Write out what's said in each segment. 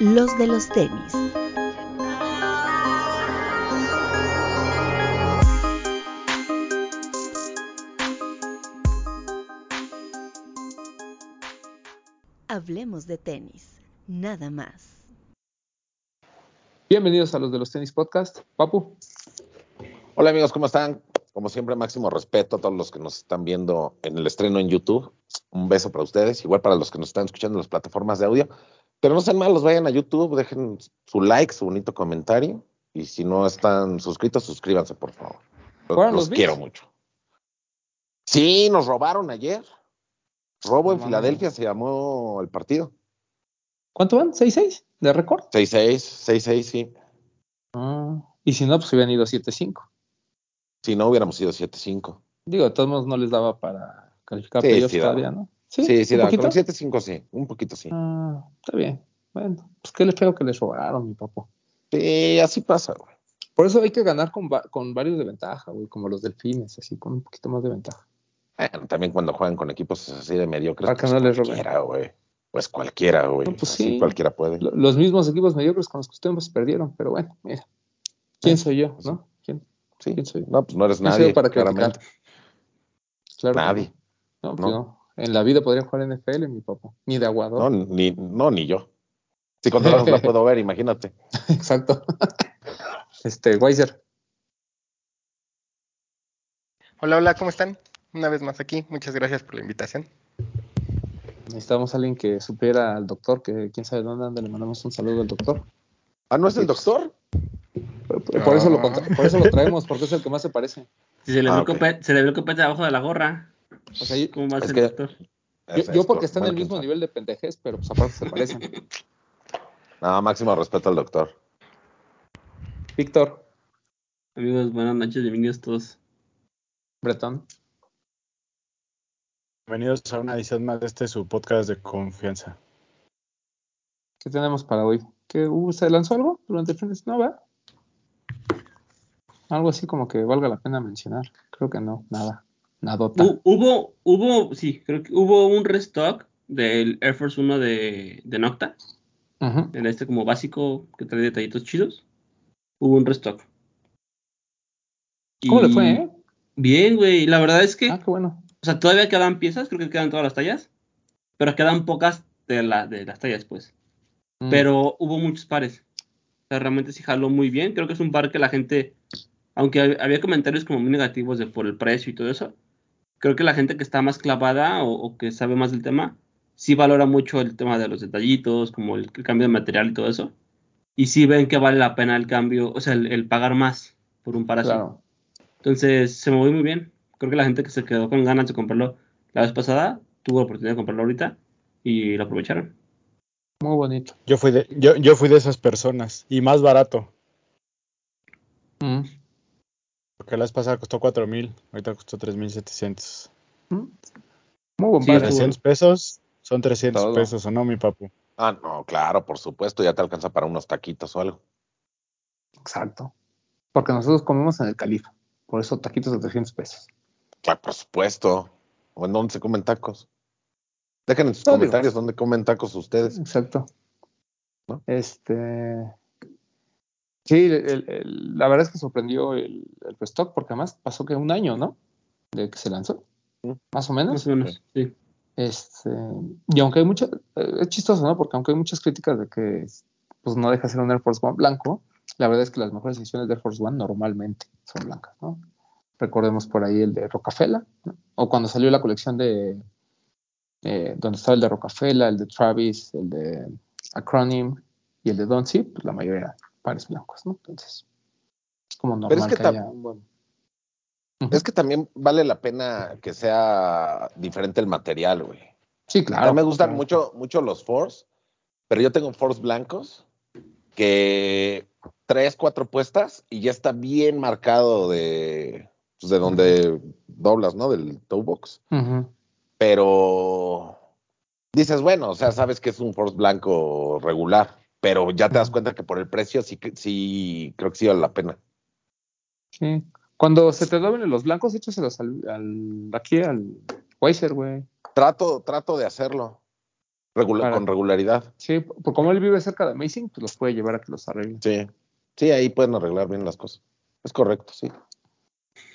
los de los tenis. Hablemos de tenis, nada más. Bienvenidos a los de los tenis podcast. Papu. Hola amigos, ¿cómo están? Como siempre, máximo respeto a todos los que nos están viendo en el estreno en YouTube. Un beso para ustedes, igual para los que nos están escuchando en las plataformas de audio. Pero no sean malos, vayan a YouTube, dejen su like, su bonito comentario. Y si no están suscritos, suscríbanse, por favor. Los, los quiero mucho. Sí, nos robaron ayer. Robo en Filadelfia se llamó el partido. ¿Cuánto van? ¿6-6 de récord? 6-6, 6-6, sí. Ah, y si no, pues hubieran ido 7-5. Si no, hubiéramos ido 7-5. Digo, de todos modos no les daba para calificar sí, sí, todavía, ¿no? Sí, sí, sí. Con 7-5 sí, un poquito sí. Ah, está bien. Bueno, pues qué les feo que les robaron, mi papá. Sí, así pasa, güey. Por eso hay que ganar con, con varios de ventaja, güey, como los delfines, así, con un poquito más de ventaja. Bueno, también cuando juegan con equipos así de mediocres. Para que pues no les cualquiera, güey. Pues cualquiera, güey. No, pues así sí. Cualquiera puede. Los mismos equipos mediocres con los que ustedes perdieron, pero bueno, mira. ¿Quién soy yo, no? ¿Quién, sí. ¿Quién soy yo? No, pues no eres ¿Quién soy nadie, para claramente. Claro Nadie. No, pues no. En la vida podría jugar NFL, mi papá. Ni de aguador. No, ni, no, ni yo. Si con todas la puedo ver, imagínate. Exacto. este, Weiser. Hola, hola, ¿cómo están? Una vez más aquí. Muchas gracias por la invitación. Necesitamos a alguien que supiera al doctor, que quién sabe dónde anda, le mandamos un saludo al doctor. Ah, ¿no es el doctor? Por, por eso, lo, contra- por eso lo traemos, porque es el que más se parece. Si se le, Ah, ve ok. el copete, se le ve el copete abajo de la gorra. O sea, yo, ¿Cómo va a Es ser que- el doctor? yo- Ese yo es porque co- está en el mismo nivel de pendejez, pero pues aparte se parecen. No, máximo respeto al doctor. Víctor, Amigos, buenas noches, bienvenidos todos. Bretón. Bienvenidos a una edición más de este su podcast de confianza. ¿Qué tenemos para hoy? ¿Qué, uh, ¿Se lanzó algo durante el fin de semana? Algo así como que valga la pena mencionar. Creo que no, nada. Hubo, hubo, sí, creo que hubo un restock del Air Force 1 de, de Nocta, Ujú. el este como básico que trae detallitos chidos. Hubo un restock. ¿Cómo le fue, eh? Bien, güey. La verdad es que, Ah, qué bueno. o sea, todavía quedan piezas, creo que quedan todas las tallas, pero quedan pocas de, la, de las tallas, pues. Mm. pero hubo muchos pares. O sea, realmente sí jaló muy bien. Creo que es un par que la gente, aunque hab- había comentarios como muy negativos de por el precio y todo eso, creo que la gente que está más clavada o, o que sabe más del tema, sí valora mucho el tema de los detallitos, como el, el cambio de material y todo eso. Y sí ven que vale la pena el cambio, o sea, el, el pagar más por un par así. Claro. Entonces se movió muy bien. Creo que la gente que se quedó con ganas de comprarlo la vez pasada tuvo la oportunidad de comprarlo ahorita y lo aprovecharon. Muy bonito. Yo fui de, yo, yo fui de esas personas y más barato, Mm. Porque la vez pasada costó 4 mil, ahorita costó 3.700. Mm. Muy buen Sí, par. estuvo- 300 pesos son 300 Todo. pesos, ¿o no, mi papu? Ah, no, claro, por supuesto, ya te alcanza para unos taquitos o algo. Exacto. Porque nosotros comemos en el Califa. Por eso taquitos de 300 pesos. Claro, por supuesto. ¿O en dónde se comen tacos? Dejen en sus No, digo- comentarios dónde comen tacos ustedes. Exacto. ¿No? Este. Sí, el- el- la verdad es que sorprendió el, el restock porque además pasó que un año, ¿no? De que se lanzó. Más o menos. Más o menos, sí. Este, y aunque hay muchas, es chistoso, ¿no? Porque aunque hay muchas críticas de que pues no deja de ser un Air Force One blanco, la verdad es que las mejores ediciones de Air Force One normalmente son blancas, ¿no? Recordemos por ahí el de Rockefeller, ¿no? o cuando salió la colección de eh, donde estaba el de Rockefeller, el de Travis, el de Acronym y el de See, pues la mayoría pares blancos, ¿no? Entonces, es como normal Pero es que que, haya. Es que también vale la pena que sea diferente el material, güey. sí, A claro. mí me gustan claro. mucho, mucho los Force, pero yo tengo Force blancos que tres, cuatro puestas y ya está bien marcado de, pues, de donde doblas, ¿no? Del toe box. Pero dices, bueno, o sea, sabes que es un Force blanco regular, pero ya te das cuenta que por el precio sí, que- sí creo que sí vale la pena. Sí. Cuando se te doblen los blancos, échaselos al, al aquí al Weiser, güey. Trato, trato de hacerlo. Para- con regularidad. Sí, por como él vive cerca de Amazing, pues los puede llevar a que los arreglen. Sí. Sí, ahí pueden arreglar bien las cosas. Es correcto, sí.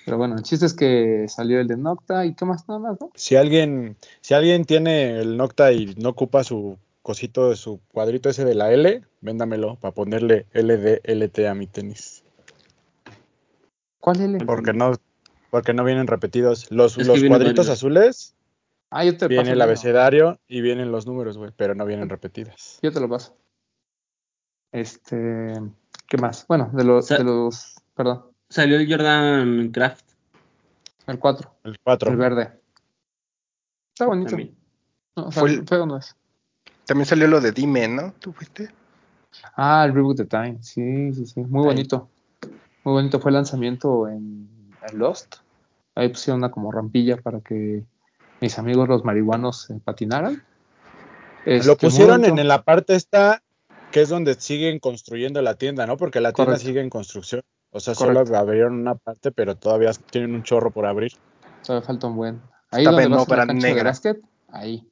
Pero bueno, el chiste es que salió el de Nocta y qué más, nada más, ¿no? Si alguien, si alguien tiene el Nocta y no ocupa su cosito de su cuadrito ese de la L, véndamelo para ponerle LD, LT a mi tenis. ¿Cuál L? Porque no, porque no vienen repetidos. Los, los vienen cuadritos varios. azules Ah, yo te viene paso el abecedario y vienen los números, güey, pero no vienen repetidas. Yo te lo paso. Este, ¿qué más? Bueno, de los, Sa- de los, perdón, Salió el Jordan Craft el 4, El 4. el verde. Está bonito. No, o sea, Fue el- feo no es. También salió lo de Dime, ¿no? ¿Tú fuiste? Ah, el Reboot the Time. Sí, sí, sí. Muy bonito. Muy bonito. Fue el lanzamiento en, en Lost. Ahí pusieron una como rampilla para que mis amigos los marihuanos eh, patinaran. Este, Lo muy pusieron en la parte esta, que es donde siguen construyendo la tienda, ¿no? Porque la tienda Correcto. sigue en construcción. O sea, Correcto. solo abrieron una parte, pero todavía tienen un chorro por abrir. Todavía falta un buen. Ahí Está donde vas a la cancha de negra. básquet, ahí.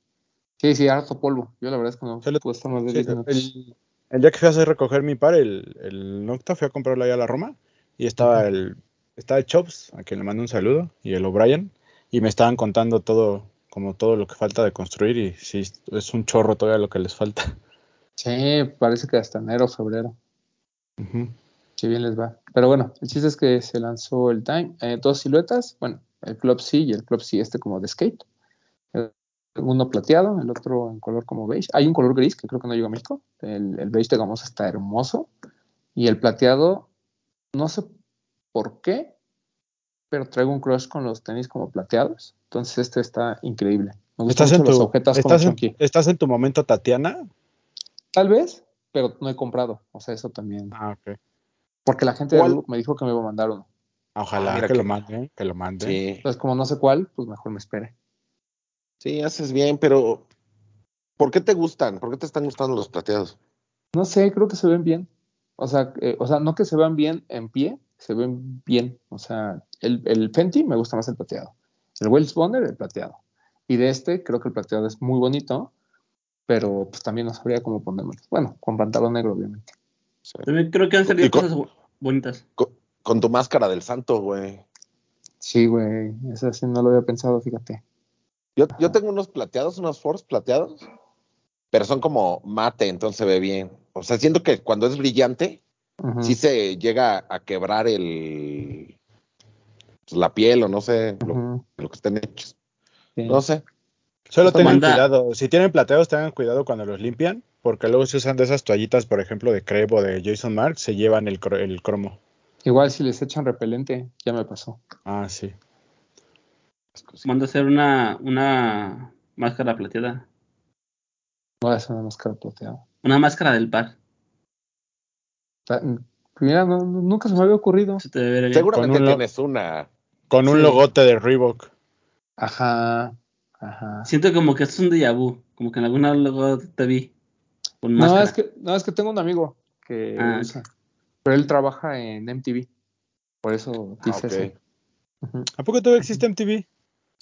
Sí, sí, harto polvo. Yo la verdad es que no lo- pude estar más de Sí, 10 minutos. el, el día que fui a hacer recoger mi par, el, el Nocta, fui a comprarlo allá a la Roma y estaba el, estaba el Chops, a quien le mando un saludo, y el O'Brien, y me estaban contando todo, como todo lo que falta de construir, y sí, es un chorro todavía lo que les falta. Sí, parece que hasta enero o febrero. Ujú. Si bien les va. Pero bueno, el chiste es que se lanzó el Time. eh, dos siluetas. Bueno, el Club C y el Club C este como de skate. Uno plateado, el otro en color como beige. Hay un color gris que creo que no llegó a México. El, el beige de Gamosa está hermoso. Y el plateado, no sé por qué, pero traigo un crush con los tenis como plateados. Entonces este está increíble. Me gustan ¿Estás, en los tu, como estás, en, estás en tu momento Tatiana? Tal vez, pero no he comprado. O sea, eso también. Ah, ok. Porque la gente de ¿Cuál? Me dijo que me iba a mandar uno. Ojalá Ah, que, que- lo manden, que lo manden. Sí. Entonces, como no sé cuál, pues mejor me espere. Sí, haces bien, pero ¿por qué te gustan? ¿Por qué te están gustando los plateados? No sé, creo que se ven bien. O sea, eh, o sea, no que se vean bien en pie, se ven bien. O sea, el, el Fenty me gusta más el plateado. El Wells Bonner, el plateado. Y de este, creo que el plateado es muy bonito, pero pues también no sabría cómo ponérmelo. Bueno, con pantalón negro, obviamente. Sí. También creo que han salido con- cosas bonitas. Con, con tu máscara del santo, güey. Sí, güey, eso sí no lo había pensado, fíjate. Yo, yo tengo unos plateados, unos Force plateados, pero son como mate, entonces se ve bien. O sea, siento que cuando es brillante, Ujú, sí se llega a quebrar el pues, la piel o no sé lo, que estén hechos. sí. No sé. Solo tengan Manda- cuidado. Si tienen plateados, tengan cuidado cuando los limpian, porque luego se usan de esas toallitas, por ejemplo, de Creb o de Jason Mark, se llevan el, cro- el cromo. Igual si les echan repelente, ya me pasó. Ah, sí. Manda a hacer una, una máscara plateada. Voy a hacer una máscara plateada. Una máscara del par. Mira, no- no- nunca se me había ocurrido. Se te. Seguramente Con un lo- tienes una. Con un Sí. logote de Reebok. Ajá, ajá. Siento como que es un déjà vu. Como que en alguna luego te vi. Con No, máscara. es que, no, es que tengo un amigo que Ah, usa, pero él trabaja en MTV. Por eso Ah, dice eso. Ujú. ¿A poco todavía existe MTV?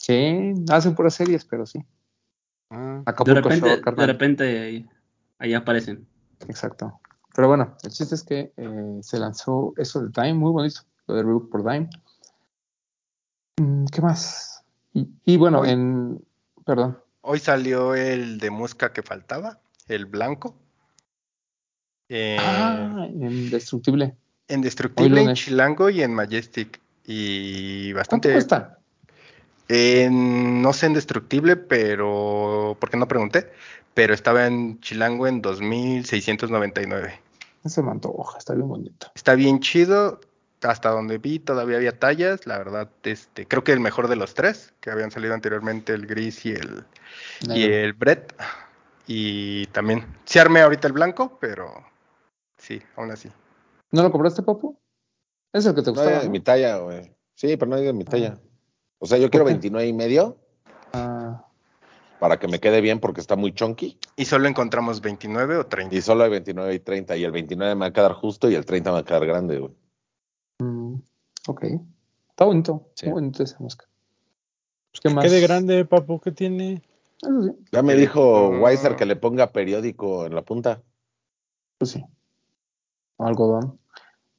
Sí, hacen puras series, pero sí. Ah, De repente, Shore, de repente ahí, ahí aparecen. Exacto. Pero bueno, el chiste es que eh, se lanzó eso de Time, muy bonito, lo de Reebok por Time. Mm, ¿Qué más? Y, y bueno, Hoy- en. Perdón. Hoy salió el de Musca que faltaba, el blanco. Eh, Ah, indestructible. en hoy Destructible, en. Chilango y en Majestic. Y ¿Cuánto bastante. cuesta? En- no sé en Destructible, pero. Porque no pregunté. Pero estaba en Chilango en 2699. Ese me antoja, está bien bonito. Está bien chido. Hasta donde vi todavía había tallas. La verdad, este, creo que el mejor de los tres, que habían salido anteriormente, el gris y el, y el Brett. Y también, se armé ahorita el blanco, pero sí, aún así. ¿No lo compraste, Papu? Es el que te No gustaba. hay de ¿no? mi talla, güey. Sí, pero no hay de mi talla. O sea, yo quiero qué? 29 y medio Ah, para que me quede bien porque está muy chunky. Y solo encontramos 29 o 30. Y solo hay 29 y 30. Y el 29 me va a quedar justo y el 30 me va a quedar grande, güey. mm, ok. Está bonito. Sí. Muy bonito esa mosca. ¿Qué que más? quede grande, papu, ¿qué tiene? Eso sí, Ya me dijo Ah. Weiser que le ponga periódico en la punta. pues sí. Algodón.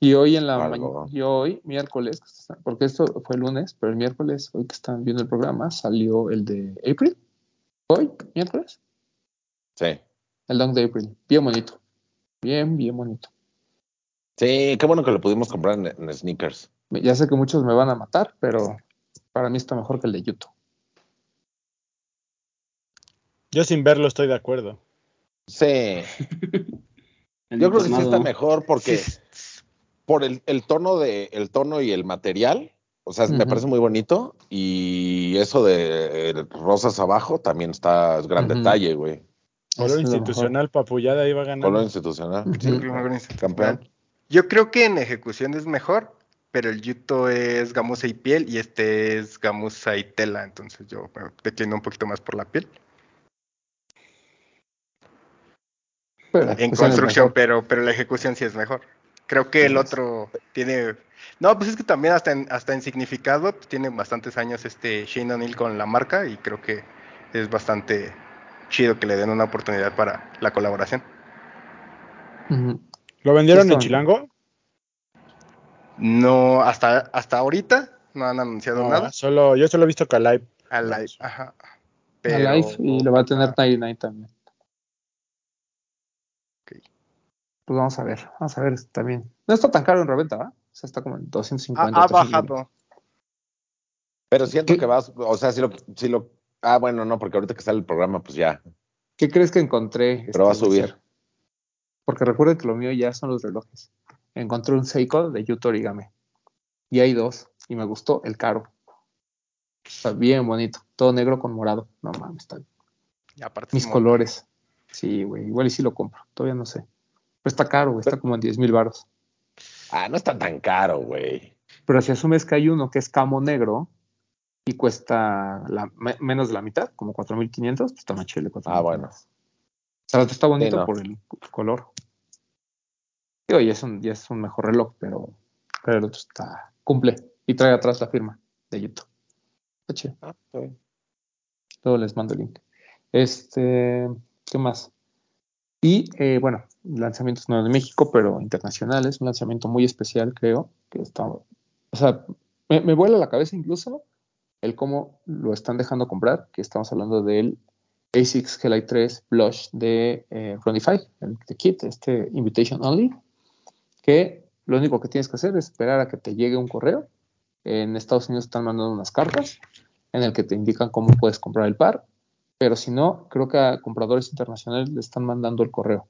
Y hoy en la mañana, y hoy, miércoles, porque esto fue el lunes, pero el miércoles, hoy que están viendo el programa, salió el de April. Hoy, miércoles, Sí. el Dunk de April. Bien bonito. Bien, bien bonito. Sí, qué bueno que lo pudimos comprar en, en sneakers. Ya sé que muchos me van a matar, pero para mí está mejor que el de YouTube. Yo sin verlo estoy de acuerdo. Sí. Yo creo que sí está mejor porque por el, el tono de el tono y el material, o sea, me parece muy bonito y eso de eh, rosas abajo también está es gran detalle, güey. Color institucional, papullada iba ganando. Color institucional. Sí, institucional. campeón. Yo creo que en ejecución es mejor, pero el Yuto es gamuza y piel y este es gamuza y tela, entonces yo me declino un poquito más por la piel. Pero, En pues, es construcción, pero, pero la ejecución sí es mejor. Creo que el otro tiene... No, pues es que también hasta en, hasta en significado pues, tiene bastantes años este Shane O'Neill con la marca y creo que es bastante chido que le den una oportunidad para la colaboración. ¿Lo vendieron en. Chilango? No, hasta, hasta ahorita no han anunciado No, nada. solo, yo solo he visto Calipe. A live, ajá. A Pero- Life y le va a tener ajá. 99 también. Ok. Pues vamos a ver, vamos a ver también. No está tan caro en reventa, ¿va? O sea, está como en Ha, 250. ha 300. bajado. Pero siento ¿Qué? que vas, o sea, si lo, si lo, ah, bueno, no, porque ahorita que sale el programa, pues ya. ¿Qué crees que encontré? Pero va a este, subir. Ser? Porque recuerden que lo mío ya son los relojes. Encontré un Seiko de Yuto Origami. Y hay dos. Y me gustó el caro. Está bien bonito. Todo negro con morado. No mames, está Y aparte Mis colores. Sí, güey. Igual y sí lo compro. Todavía no sé. Pero está caro, güey. Está como en 10 mil baros. Ah, no está tan caro, güey. Pero si asumes que hay uno que es camo negro y cuesta la- me- menos de la mitad, como 4.500, pues está más chido. Ah, bueno. O sea, está bonito Sí, no. por el color. Digo, ya es un, ya es un mejor reloj, pero, pero el otro está, cumple y trae atrás la firma de YouTube. Está chido. Ah. Luego les mando el link. Este, ¿qué más? Y eh, bueno, lanzamientos no de México, pero internacionales. Un lanzamiento muy especial, creo. Que está, o sea, me, me vuela la cabeza incluso el cómo lo están dejando comprar. Que estamos hablando del ASICS G-Lite 3 Blush de eh, Ronify, el kit, este Invitation Only. Que lo único que tienes que hacer es esperar a que te llegue un correo. En Estados Unidos están mandando unas cartas en el que te indican cómo puedes comprar el par, pero si no, creo que a compradores internacionales le están mandando el correo.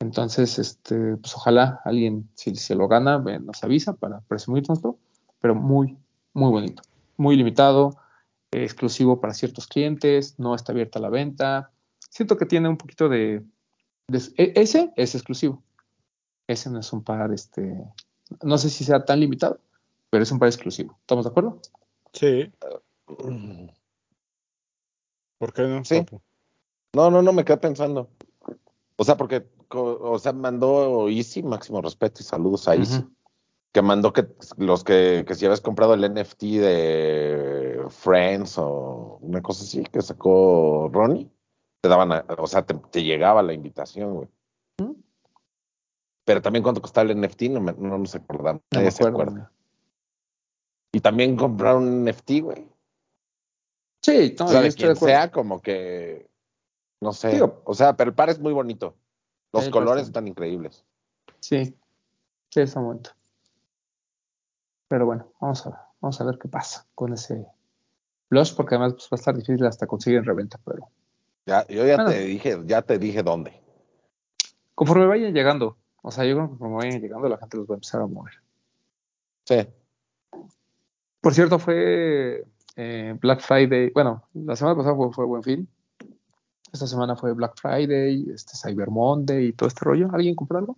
Entonces, este, pues ojalá alguien, si se lo gana, nos avisa para presumirnoslo, pero muy, muy bonito, muy limitado, eh, exclusivo para ciertos clientes, no está abierta la venta. Siento que tiene un poquito de, de- e- ese es exclusivo. Ese no es un par, este, no sé si sea tan limitado, pero es un par exclusivo. ¿Estamos de acuerdo? Sí, ¿por qué no? Sí. papu? No, no, no, me quedé pensando. O sea, porque, o sea, mandó Easy, máximo respeto y saludos a Easy, Ujú. que mandó que los que, que si habías comprado el NFT de Friends o una cosa así que sacó Ronnie, te daban, a- o sea, te, te llegaba la invitación, güey. Pero también cuánto costaba el NFT, no, me, no nos acordamos. No Nadie se acuerda. Y también compraron un NFT, güey. Sí, no, o sea, de quien sea, como que, no sé. Digo- o sea, pero el par es muy bonito. Los colores está- están increíbles. Sí, sí, es un momento. Pero bueno, vamos a ver, vamos a ver qué pasa con ese blush, porque además pues, va a estar difícil hasta conseguir en reventa, pero Ya, yo ya Bueno. te dije, ya te dije dónde. conforme vayan llegando, o sea, yo creo que conforme vayan llegando la gente los va a empezar a mover. Sí. Por cierto, fue eh, Black Friday, bueno, la semana pasada fue, fue Buen Fin, esta semana fue Black Friday, este Cyber Monday y todo este rollo. ¿Alguien compró algo?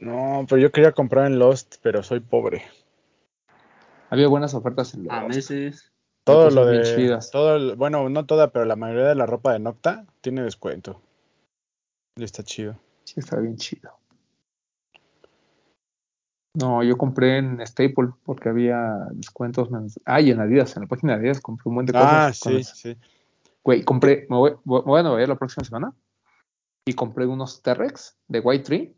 No, pero yo quería comprar en Lost, pero soy pobre. Había buenas ofertas en los A meses. Todo lo de, chidas. todo, el- bueno, no toda, pero la mayoría de la ropa de Nocta tiene descuento. Y está chido. Sí, está bien chido. No, yo compré en Staple porque había descuentos. Ah, y en Adidas, en la página de Adidas compré un buen de cosas. Ah, sí, sí. Güey, compré, me voy, a Nueva York la próxima semana y compré unos T-Rex de White Tree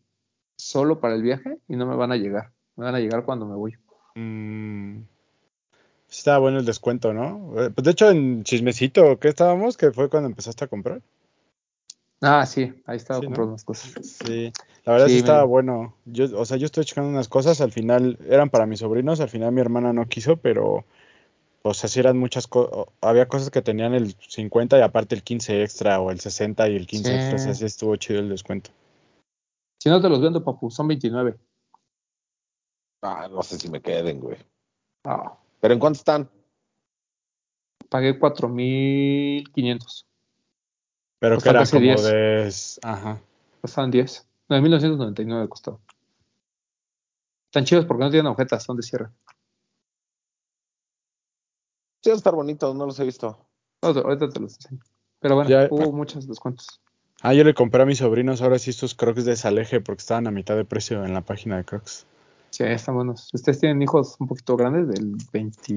solo para el viaje y no me van a llegar. Me van a llegar cuando me voy. Mm, estaba bueno el descuento, ¿no? Eh, Pues de hecho en Chismecito, ¿qué estábamos? Que fue cuando empezaste a comprar. Ah, sí, ahí estaba Sí, ¿no? comprando unas cosas. Sí, la verdad sí, Sí, estaba bueno. Yo, o sea, yo estoy checando unas cosas, al final eran para mis sobrinos, al final mi hermana no quiso, pero pues así eran muchas cosas, había cosas que tenían el 50 y aparte el 15 extra o el 60 y el 15 Sí. extra, o sea, sí estuvo chido el descuento. Si no te los vendo, papu, son 29. Ah, no sé si me queden, güey. Ah, ¿Pero en cuánto están? pagué 4.500. Pero que era como 10. de, ajá, Costaban 10. 9.999 costó. Están chidos porque no tienen agujetas, son de cierre. Sí, estar bonitos, no los he visto. Ahorita ahorita te los enseño. Pero bueno, Ya- hubo muchos descuentos. Ah, yo le compré a mis sobrinos ahora sí estos crocs de Saleje porque estaban a mitad de precio en la página de crocs. Sí, buenos. Ustedes tienen hijos un poquito grandes del 20,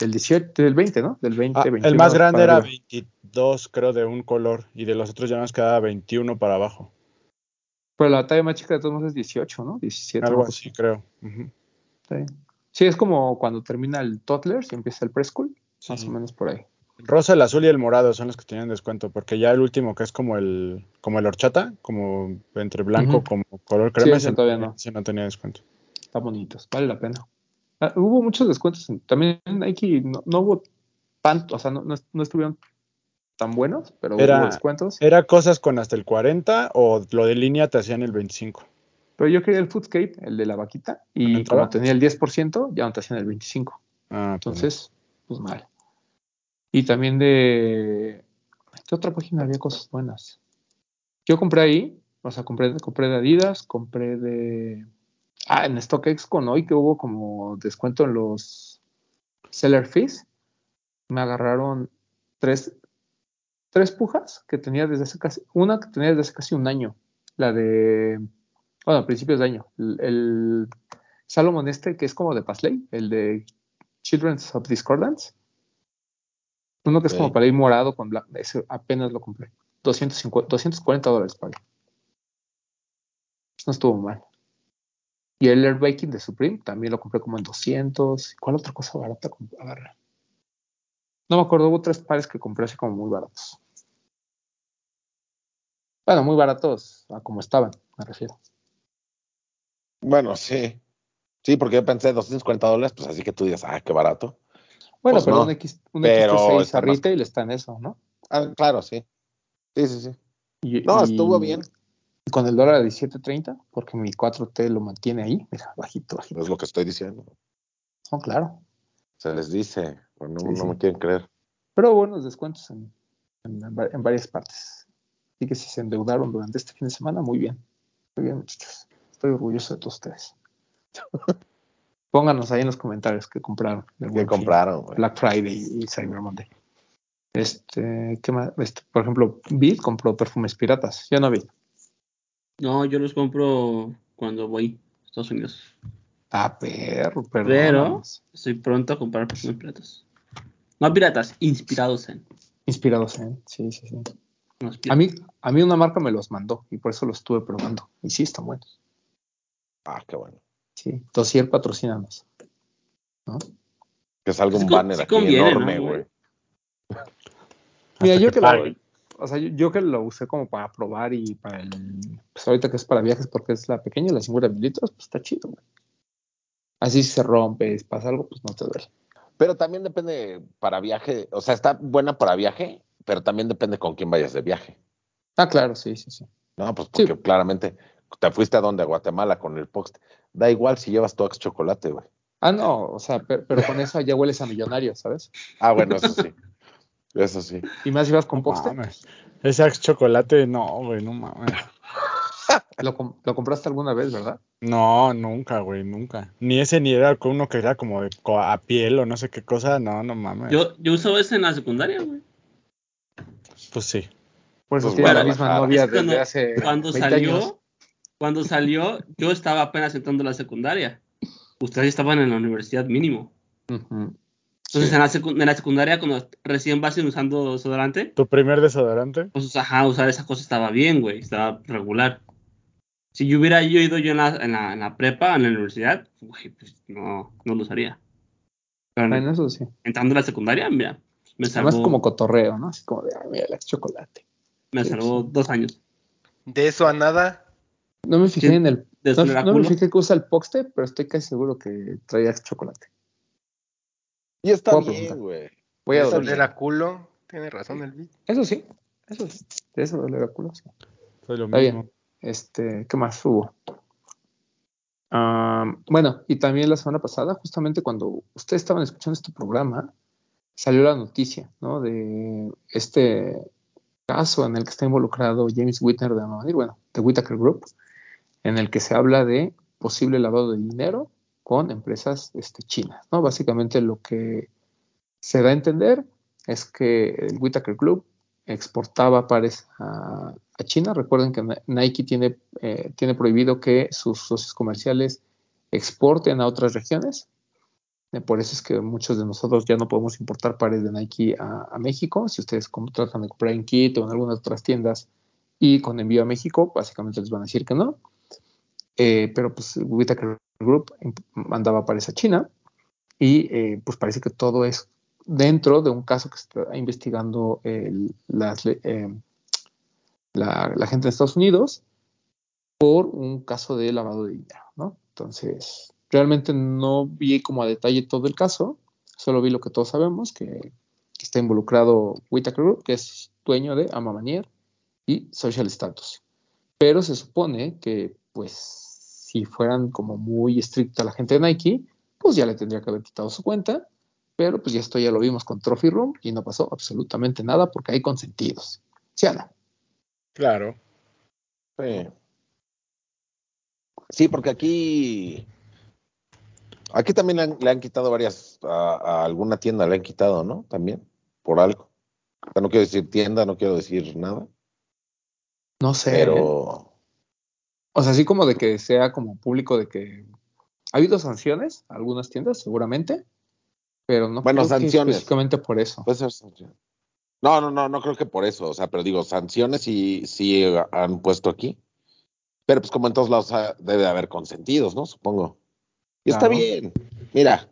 del 18, del 20, ¿no? Del 20, Ah, 21 el más grande era arriba. 22, creo, de un color y de los otros ya nos quedaba 21 para abajo. Pero la talla más chica de todos modos es 18, ¿no? 17. Algo cosa así, creo. Ujú. Sí. Sí, es como cuando termina el toddler y empieza el preschool, más Sí. o menos por ahí. Rosa, el azul y el morado son los que tienen descuento, porque ya el último que es como el como el horchata, como entre blanco Ujú. como color crema, ese ese todavía no. ese no tenía descuento. Está bonitos, vale la pena. Ah, hubo muchos descuentos. en- también en Nike no, no hubo tanto, o sea, no, no, no estuvieron tan buenos, pero Era- hubo descuentos. ¿Era cosas con hasta el 40 o lo de línea te hacían el 25? Pero yo quería el Foodscape, el de la vaquita, ¿No y entraba? como tenía el 10%, ya no te hacían el 25%. Ah. Entonces, pues mal. Y también de. ¿Qué otra página había cosas buenas? Yo compré ahí, o sea, compré, compré de Adidas, compré de. Ah, en StockX con hoy que hubo como descuento en los seller fees. Me agarraron tres, tres pujas que tenía desde hace casi. Una que tenía desde hace casi un año. La de. Bueno, principios de año. El, el Salomon este, que es como de Pasley, el de Children's of Discordance. Uno que es como para ir morado con blanco. Ese apenas lo compré. 250, 240 dólares pagué. No estuvo mal. Y el Air Baking de Supreme también lo compré como en 200. ¿Cuál otra cosa barata comp- agarré? No me acuerdo, hubo tres pares que compré así como muy baratos. Bueno, muy baratos a como estaban, me refiero. Bueno, sí. Sí, porque yo pensé 240 dólares, pues así que tú digas, ah, qué barato. Bueno, Pues pero no, un, X, un pero XT6 está a más- retail está en eso, ¿no? Ah, claro, sí. Sí, sí, sí. Y- No, y- estuvo bien. Con el dólar a 17.30, porque mi 4T lo mantiene ahí, mira, bajito, bajito. Es lo que estoy diciendo. No, claro. Se les dice, pero no, Sí, no sí. me quieren creer. Pero buenos descuentos en, en- en va- en varias partes. Así que si se endeudaron durante este fin de semana, muy bien. Muy bien, muchachos. Estoy orgulloso de todos ustedes. Pónganos ahí en los comentarios qué compraron. del ¿Qué Buen Fin, compraron? Black Friday y Cyber Monday. Este, ¿qué más? Este, por ejemplo, Bid compró perfumes piratas. Yo no vi. No, yo los compro cuando voy a Estados Unidos. Ah, perro, Pero perdónanos. estoy pronto a comprar perfumes piratas. No piratas, inspirados en. Inspirados en. Sí, sí, sí. no, A mí, a mí una marca me los mandó y por eso los estuve probando. Y sí, están buenos. Ah, qué bueno. Sí, Dossier patrocínanos. ¿No? Que salga un banner sí aquí conviene, enorme, ¿no, güey. Mira, yo que que, lo, pague. O sea, yo, yo que lo usé como para probar y para el, pues ahorita que es para viajes porque es la pequeña, la 50 mililitros, pues está chido, güey. Así si se rompe, si pasa algo, pues no te duele. Pero también depende para viaje, o sea, está buena para viaje, pero también depende con quién vayas de viaje. Ah, claro, sí, sí, sí. No, pues porque Sí. claramente te fuiste a donde, a Guatemala con el post. Da igual si llevas tu ex chocolate, güey. Ah, no, o sea, pero, pero con eso ya hueles a millonario, ¿sabes? Ah, bueno, eso sí. Eso sí. Y más si vas con No mames. Ese Axe chocolate, no, güey, no mames. lo, com- lo compraste alguna vez, ¿verdad? No, nunca, güey, nunca. Ni ese ni era con uno que era como de co- a piel o no sé qué cosa, no, no mames. Yo, yo usaba ese en la secundaria, güey. Pues sí. Pues tiene la misma novia Es cuando- desde hace Cuando 20 salió, años. cuando salió, yo estaba apenas entrando a la secundaria. Ustedes estaban en la universidad mínimo. Ujú. Entonces Sí. en, la secu- en la secundaria, cuando recién vas usando desodorante, ¿Tu primer desodorante? pues ajá, usar esa cosa estaba bien, güey, estaba regular. Si yo hubiera yo ido yo en la, en la, en la prepa, en la universidad, güey, pues no, no lo usaría. Pero Bueno, eso sí. entrando a la secundaria, mira, me salvó, Además como cotorreo, ¿no? Así como de, ay, mira, el chocolate. me salvó dos años. De eso a nada. No me fijé Sí, en el... No, no me fijé que usa el Poxte, pero estoy casi seguro que traía chocolate. Y está Puedo bien, güey. Voy a Eso doler. Era culo. Tiene razón el beat. Eso sí, eso sí. De eso doler a culo, sí. Soy lo Está mismo. bien. Este, ¿qué más hubo? Ah, bueno, y también la semana pasada, justamente cuando ustedes estaban escuchando este programa, salió la noticia, ¿no? De este caso en el que está involucrado James Whitner de Amamanir, bueno, de Whittaker Group, en el que se habla de posible lavado de dinero con empresas este, chinas, ¿no? Básicamente lo que se da a entender es que el Whittaker Group exportaba pares a, a China. Recuerden que Nike tiene, eh, tiene prohibido que sus socios comerciales exporten a otras regiones. Eh, por eso es que muchos de nosotros ya no podemos importar pares de Nike a, a México. Si ustedes tratan de comprar en Quito o en algunas otras tiendas y con envío a México, básicamente les van a decir que no. Eh, pero pues Whittaker Group mandaba pares a China y eh, pues parece que todo es dentro de un caso que está investigando eh, la, gente de Estados Unidos por un caso de lavado de dinero, ¿no? Entonces, realmente no vi como a detalle todo el caso, solo vi lo que todos sabemos, que, está involucrado Whittaker Group, que es dueño de Amamanier y Social Status. Pero se supone que, pues, si fueran como muy estricta la gente de Nike, pues ya le tendría que haber quitado su cuenta, pero pues ya esto ya lo vimos con Trophy Room y no pasó absolutamente nada porque hay consentidos. ¿Sí o no? Claro. Sí. Sí, porque aquí. Aquí también le han, le han quitado varias. A, a alguna tienda le han quitado, ¿no? También. Por algo. O sea, no quiero decir tienda, no quiero decir nada. No sé. Pero. O sea, así como de que sea como público de que ha habido sanciones, a algunas tiendas seguramente, pero no Bueno, creo que sanciones. específicamente por eso. Puede ser sanción. No, no, no, no creo que por eso. O sea, pero digo, sanciones sí, sí han puesto aquí. Pero pues como en todos lados debe de haber consentidos, ¿no? Supongo. Y está bien. Mira.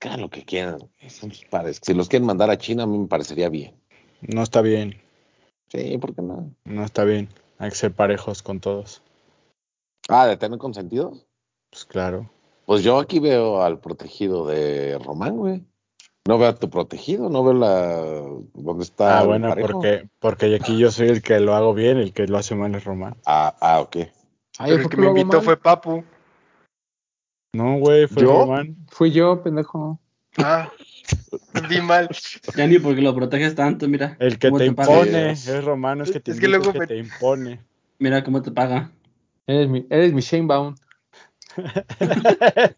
Hagan lo que quieran. Son sus padres. Si los quieren mandar a China, a mí me parecería bien. No está bien. Sí, ¿por qué no? No está bien. Hay que ser parejos con todos. Ah, de tener consentidos. Pues claro. Pues yo aquí veo al protegido de Román, güey. No veo a tu protegido, no veo la dónde está. Ah, bueno, parejo. porque, porque aquí yo soy el que lo hago bien, el que lo hace mal es Román. Ah, ah, ok. Ay, Pero el ¿por que me invitó mal? fue Papu. No, güey, fue ¿Yo? Román. Fui yo, pendejo. Ah, vi mal. Ya ni porque lo proteges tanto, mira. El que te impone, es Román, es que te Es que invita, luego es que me- te impone. Mira cómo te paga. Eres mi, eres mi Shane Bound.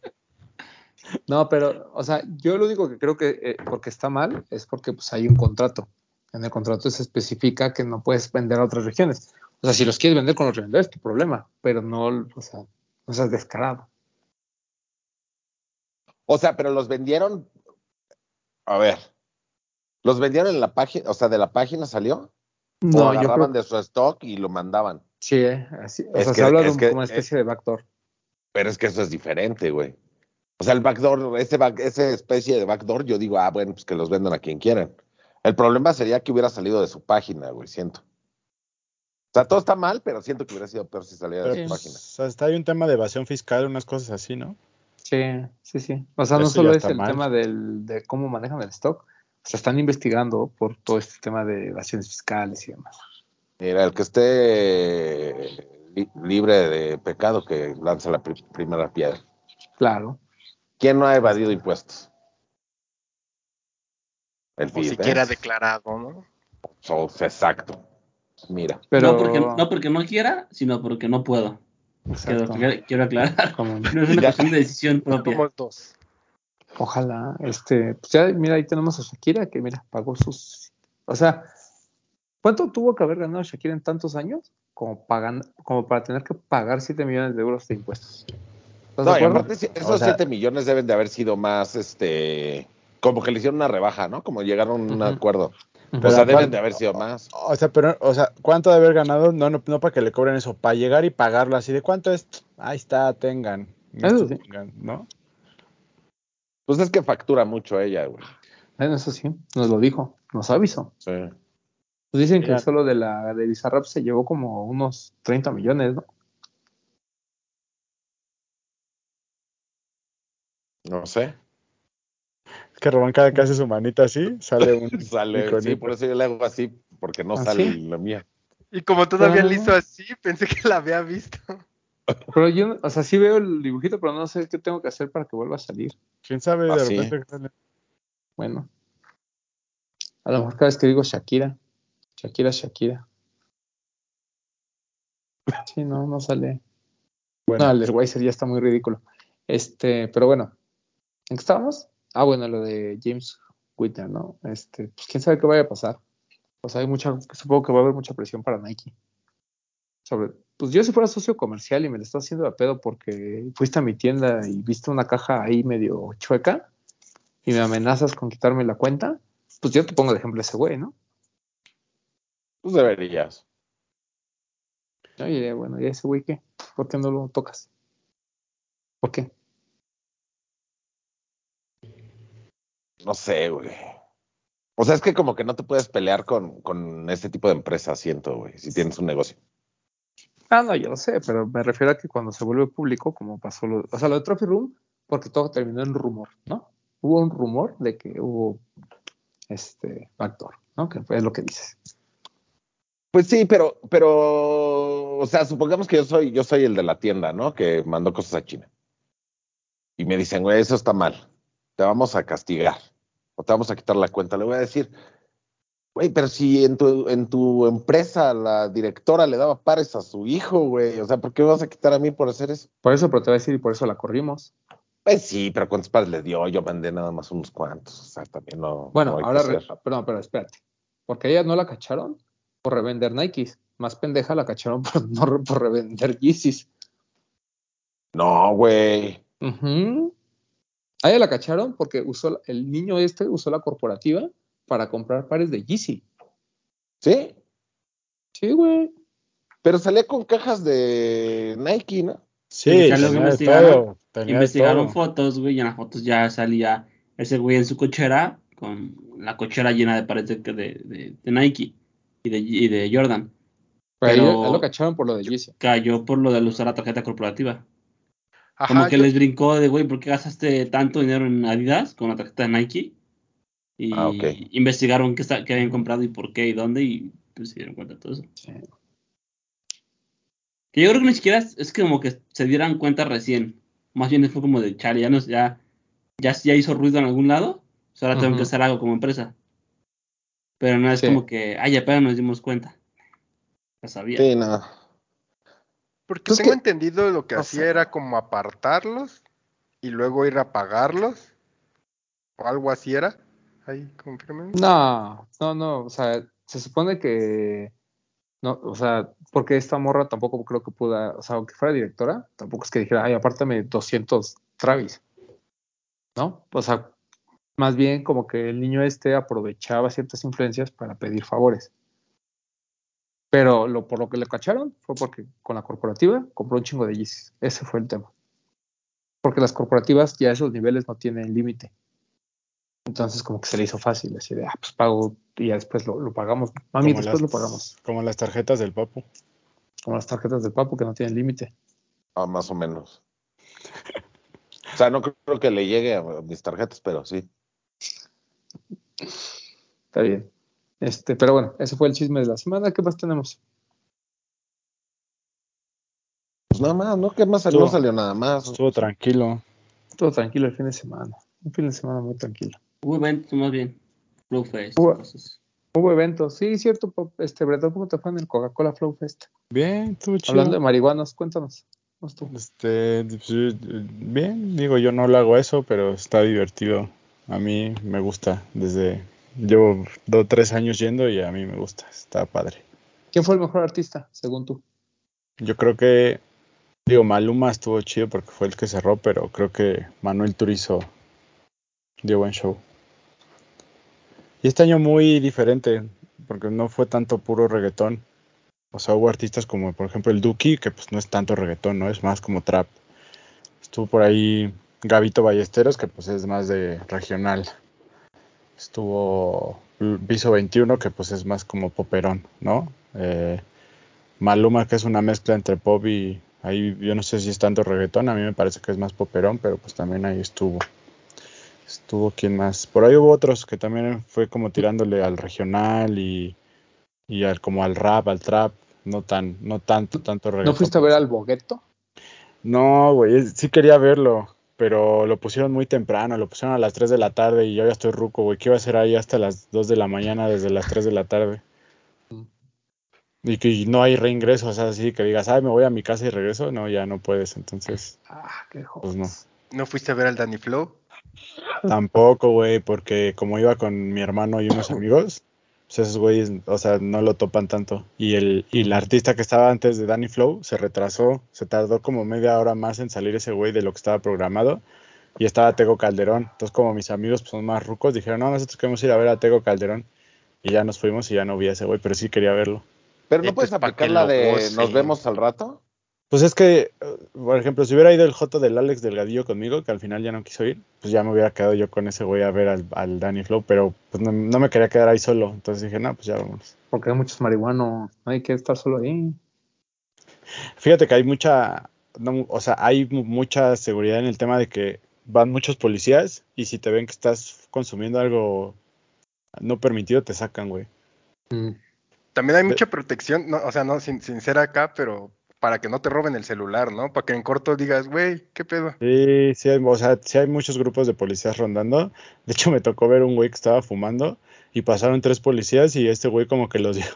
No, pero, o sea, yo lo único que creo que eh, porque está mal es porque pues hay un contrato. En el contrato se especifica que no puedes vender a otras regiones. O sea, si los quieres vender con los revendedores, tu problema, pero no, o sea, no seas descarado. O sea, pero los vendieron. A ver. ¿Los vendieron en la página? O sea, de la página salió. o No, yo creo de su stock y lo mandaban. Sí, eh, así, o Es sea, que- se habla de es un- que- como una especie de backdoor. Pero es que eso es diferente, güey. O sea, el backdoor, ese back, esa especie de backdoor, yo digo, ah, bueno, pues que los vendan a quien quieran. El problema sería que hubiera salido de su página, güey, siento. O sea, todo está mal, pero siento que hubiera sido peor si saliera Pero de su página. hasta hay un tema de evasión fiscal, unas cosas así, ¿no? Sí, sí, sí. O sea, no solo es el mal. tema del, de cómo manejan el stock, o sea, están investigando por todo este tema de evasiones fiscales y demás. Mira, el que esté li- libre de pecado que lanza la pri- primera piedra. Claro. ¿Quién no ha evadido impuestos? El O FIF, siquiera ¿eh? declarado, ¿no? So, exacto. Mira. Pero, No, porque, no porque no quiera, sino porque no puedo. Quiero, aclarar- quiero aclarar. Como- No es una Ya. cuestión de decisión propia. Somos dos. Ojalá, este, pues ya, mira, ahí tenemos a Shakira que, mira, pagó sus, o sea, ¿cuánto tuvo que haber ganado Shakira en tantos años como, pagan, como para tener que pagar 7 millones de euros de impuestos? Esos O sea- 7 millones deben de haber sido más, este, como que le hicieron una rebaja, ¿no? Como llegaron a un acuerdo. Pero o sea, ¿cuál- deben de haber sido más. O sea, pero, o sea, ¿cuánto de haber ganado? No, no, no para que le cobren eso, para llegar y pagarlo así. ¿De cuánto es? Ahí está, tengan. Eso sí. Tengan, ¿no? Pues es que factura mucho ella, güey. Bueno, eso sí, nos lo dijo, nos avisó. Sí. Pues dicen que Ya. solo de la de Bizarrap se llevó como unos 30 millones, ¿no? No sé. Que Román cada que hace su manita así, sale un Sale, sí, iconito. por eso yo le hago así, porque no ¿Ah, sale sí? la mía. Y como todavía Ah. le hizo así, pensé que la había visto. Pero yo, o sea, sí veo el dibujito, pero no sé qué tengo que hacer para que vuelva a salir. ¿Quién sabe Ah, de sí. repente? que sale? Bueno. A lo mejor cada vez que digo Shakira, Shakira, Shakira. Sí, no, no sale. Bueno, No, el Weiser ya está muy ridículo. Este, pero bueno, ¿en qué estábamos? Ah, bueno, lo de James Whitner, ¿no? Este, pues quién sabe qué vaya a pasar. O sea, hay mucha, supongo que va a haber mucha presión para Nike. Sobre, pues yo si fuera socio comercial y me lo estás haciendo de pedo porque fuiste a mi tienda y viste una caja ahí medio chueca y me amenazas con quitarme la cuenta, pues yo te pongo de ejemplo a ese güey, ¿no? Pues deberías. Diría, bueno, ¿y a ese güey qué? ¿Por qué no lo tocas? ¿Por qué? No sé, güey. O sea, es que como que no te puedes pelear con, con este tipo de empresas, siento, güey, si tienes un negocio. Ah, no, yo lo sé, pero me refiero a que cuando se vuelve público, como pasó lo, o sea, lo de Trophy Room, porque todo terminó en rumor, ¿no? Hubo un rumor de que hubo este actor, ¿no? Que es lo que dices. Pues sí, pero, pero, o sea, supongamos que yo soy, yo soy el de la tienda, ¿no? Que mandó cosas a China. Y me dicen, güey, eso está mal. Te vamos a castigar. O te vamos a quitar la cuenta. Le voy a decir, güey, pero si en tu, en tu empresa la directora le daba pares a su hijo, güey. O sea, ¿por qué me vas a quitar a mí por hacer eso? Por eso, pero te voy a decir, y por eso la corrimos. Pues sí, pero ¿cuántos pares le dio? Yo mandé nada más unos cuantos. O sea, también no. Bueno, no ahora, re- perdón, pero espérate. Porque ella no la cacharon por revender Nikes. Más pendeja la cacharon por, no, por revender Yeezys. No, güey. Ujú. A ella la cacharon porque usó, el niño este usó la corporativa para comprar pares de Yeezy. ¿Sí? Sí, güey. Pero salía con cajas de Nike, ¿no? sí, ya investigaron. todo. tenía de Investigaron todo. fotos, güey, y en las fotos ya salía ese güey en su cochera, con la cochera llena de pares de, de, de- de Nike y de, y de Jordan. Pero, Pero- lo cacharon por lo de Yeezy. Cayó por lo de usar la tarjeta corporativa. Ajá, Como que yo- les brincó de, güey, ¿por qué gastaste tanto dinero en Adidas con la tarjeta de Nike? Y Ah, ok. investigaron qué, está- qué habían comprado y por qué y dónde y pues se dieron cuenta de todo eso. Que yo creo que ni siquiera es, es que como que se dieran cuenta recién. Más bien fue como de, chale, ya, nos, ya, ya, ya hizo ruido en algún lado, pues ahora tengo Ujú. que hacer algo como empresa. Pero no es Sí. como que, ay, apenas nos dimos cuenta. Ya sabía. Sí, no. Porque tengo que- entendido lo que hacía era como apartarlos y luego ir a pagarlos. O algo así era. Ahí, confirmen. No, no, no. O sea, se supone que. No, o sea, porque esta morra tampoco creo que pueda. O sea, aunque fuera directora, tampoco es que dijera, ay, apártame 200 Travis. ¿No? O sea, más bien como que el niño este aprovechaba ciertas influencias para pedir favores. Pero lo, por lo que le cacharon fue porque con la corporativa compró un chingo de Yeezys. Ese fue el tema. Porque las corporativas ya a esos niveles no tienen límite. Entonces como que se le hizo fácil, así de, ah, pues pago y ya después lo, lo pagamos. Mami, Como después las- lo pagamos. Como las tarjetas del papu. Como las tarjetas del papo que no tienen límite. Ah, más o menos. O sea, no creo que le llegue a mis tarjetas, pero sí. Está bien. Este, pero bueno, ese fue el chisme de la semana. ¿Qué más tenemos? Pues nada más, ¿no? ¿Qué más salió? No Estuvo- salió nada más. Estuvo tranquilo. Todo tranquilo el fin de semana. Un fin de semana muy tranquilo. Hubo eventos más bien. Flow Fest, Hubo- cosas. Hubo eventos, sí, cierto. Este, Bretón, ¿cómo te fue en el Coca-Cola Flow Fest? Bien, estuvo chido. Hablando de marihuanos, cuéntanos. ¿Cómo estuvo? Este, bien, digo, yo no lo hago eso, pero está divertido. A mí me gusta. Desde, llevo dos, tres años yendo y a mí me gusta. Está padre. ¿Quién fue el mejor artista, según tú? Yo creo que, digo, Maluma estuvo chido porque fue el que cerró, pero creo que Manuel Turizo dio buen show. Y este año muy diferente, porque no fue tanto puro reggaetón. O sea, hubo artistas como, por ejemplo, el Duki, que pues no es tanto reggaetón, ¿no? Es más como trap. Estuvo por ahí Gavito Ballesteros, que pues es más de regional. Estuvo Piso 21, que pues es más como poperón, ¿no? Eh, Maluma, que es una mezcla entre pop y ahí yo no sé si es tanto reggaetón, a mí me parece que es más poperón, pero pues también ahí estuvo. Estuvo quien más. Por ahí hubo otros que también fue como tirándole al regional y, y al, como al rap, al trap, no tan, no tanto, tanto reggaetón. ¿No fuiste a ver al Bogueto? No, güey, sí quería verlo, pero lo pusieron muy temprano, lo pusieron a las 3 de la tarde y yo ya estoy ruco, güey. ¿Qué iba a hacer ahí hasta las 2 de la mañana desde las 3 de la tarde? Y que no hay reingreso, o sea, así que digas, ay, me voy a mi casa y regreso, no, ya no puedes, entonces, Ah, qué pues no. ¿No fuiste a ver al Danny Flow? Tampoco, güey, porque como iba con mi hermano y unos amigos, pues esos güeyes, o sea, no lo topan tanto. Y el, y el artista que estaba antes de Danny Flow se retrasó, se tardó como media hora más en salir ese güey de lo que estaba programado. Y estaba Tego Calderón. Entonces, como mis amigos pues, son más rucos, dijeron, no, nosotros queremos ir a ver a Tego Calderón. Y ya nos fuimos y ya no vi a ese güey, pero sí quería verlo. Pero no Eh, puedes pues, aplicar la de nos vemos al rato. Pues es que, por ejemplo, si hubiera ido el Joto del Alex Delgadillo conmigo, que al final ya no quiso ir, pues ya me hubiera quedado yo con ese güey a ver al, al Danny Flow, pero pues no, no me quería quedar ahí solo. Entonces dije, no, pues ya vámonos. Porque hay muchos marihuanos, no hay que estar solo ahí. Fíjate que hay mucha, no, o sea, hay mu- mucha seguridad en el tema de que van muchos policías y si te ven que estás consumiendo algo no permitido, te sacan, güey. Mm. También hay mucha protección, no, o sea, no sin, sin ser acá, pero para que no te roben el celular, ¿no? Para que en corto digas, güey, ¿qué pedo? Sí, sí hay, o sea, sí hay muchos grupos de policías rondando. De hecho, me tocó ver un güey que estaba fumando y pasaron tres policías y este güey como que los dio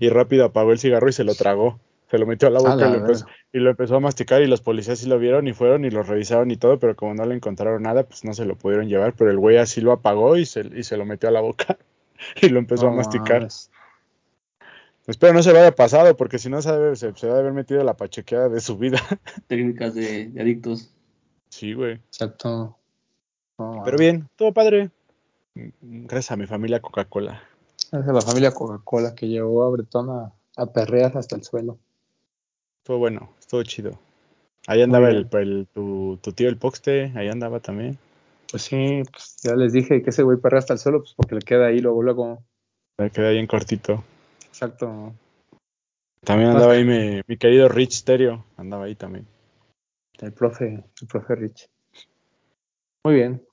y rápido apagó el cigarro y se lo tragó. Se lo metió a la A boca la y, lo empezó, y lo empezó a masticar y los policías sí lo vieron y fueron y lo revisaron y todo, pero como no le encontraron nada, pues no se lo pudieron llevar, pero el güey así lo apagó y se, y se lo metió a la boca y lo empezó a masticar. Espero no se lo haya pasado, porque si no se, debe- se, se debe haber metido la pachequeada de su vida. Técnicas de, de adictos. Sí, güey. Exacto. Pero bien, todo padre. Gracias a mi familia Coca-Cola. Es de la familia Coca-Cola que llevó a Bretón a, a perrear hasta el suelo. Estuvo bueno, estuvo chido. Ahí andaba el, el- tu, tu tío el Poxte, ahí andaba también. Pues sí, pues ya les dije que ese güey perrea hasta el suelo, pues porque le queda ahí luego, luego. Me quedé ahí en cortito. Exacto. También andaba ahí mi, mi querido Rich Stereo, andaba ahí también. El profe, el profe Rich. Muy bien.